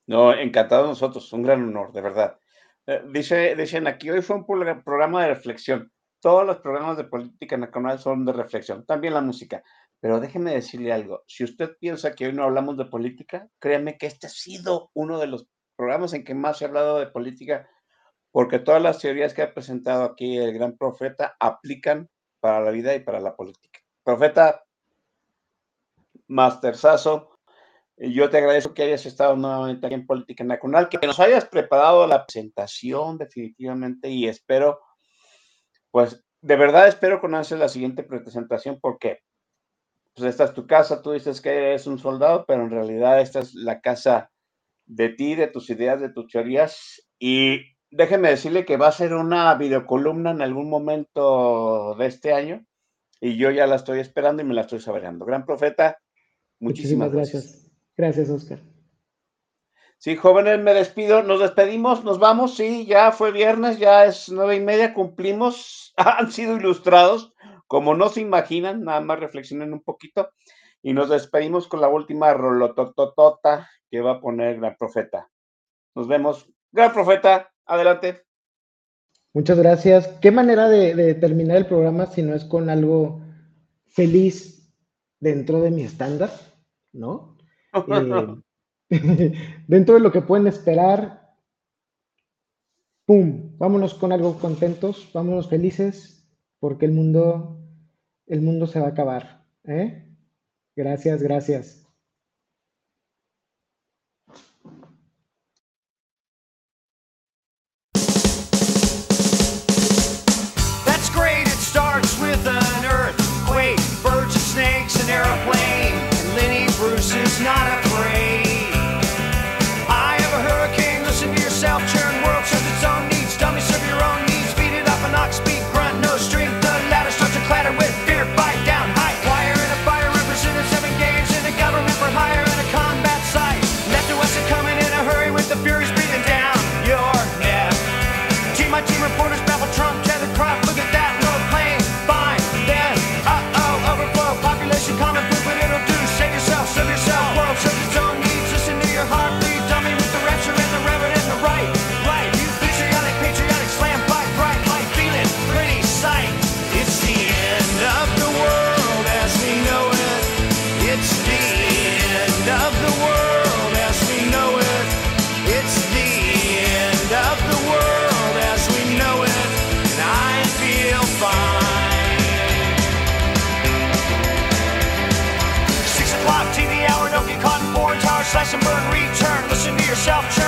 No, encantado nosotros, un gran honor, de verdad. Eh, dice, dicen aquí, hoy fue un programa de reflexión. Todos los programas de política nacional son de reflexión, también la música. Pero déjeme decirle algo, si usted piensa que hoy no hablamos de política, créame que este ha sido uno de los programas en que más ha hablado de política, porque todas las teorías que ha presentado aquí el gran profeta aplican para la vida y para la política. Profeta Mastersazo, yo te agradezco que hayas estado nuevamente aquí en Política Nacional, que nos hayas preparado la presentación definitivamente y espero, pues de verdad espero conocer la siguiente presentación porque pues esta es tu casa, tú dices que eres un soldado, pero en realidad esta es la casa de ti, de tus ideas, de tus teorías y déjeme decirle que va a ser una videocolumna en algún momento de este año y yo ya la estoy esperando y me la estoy saboreando. Gran profeta, muchísimas, gracias. gracias. Oscar. Sí, jóvenes, me despido. Nos despedimos, nos vamos. Sí, ya fue viernes, ya es nueve y media, cumplimos. Han sido ilustrados, como no se imaginan, nada más reflexionen un poquito y nos despedimos con la última rolototota que va a poner Gran Profeta. Nos vemos. Gran Profeta, adelante. Muchas gracias. ¿Qué manera de, terminar el programa si no es con algo feliz dentro de mi estándar? ¿No? Eh, dentro de lo que pueden esperar, ¡pum! Vámonos con algo contentos, vámonos felices, porque el mundo, el mundo se va a acabar. ¿eh? Gracias, gracias. That's great. It starts with an earthquake, birds and snakes, an airplane. Lenny Bruce is not a yourself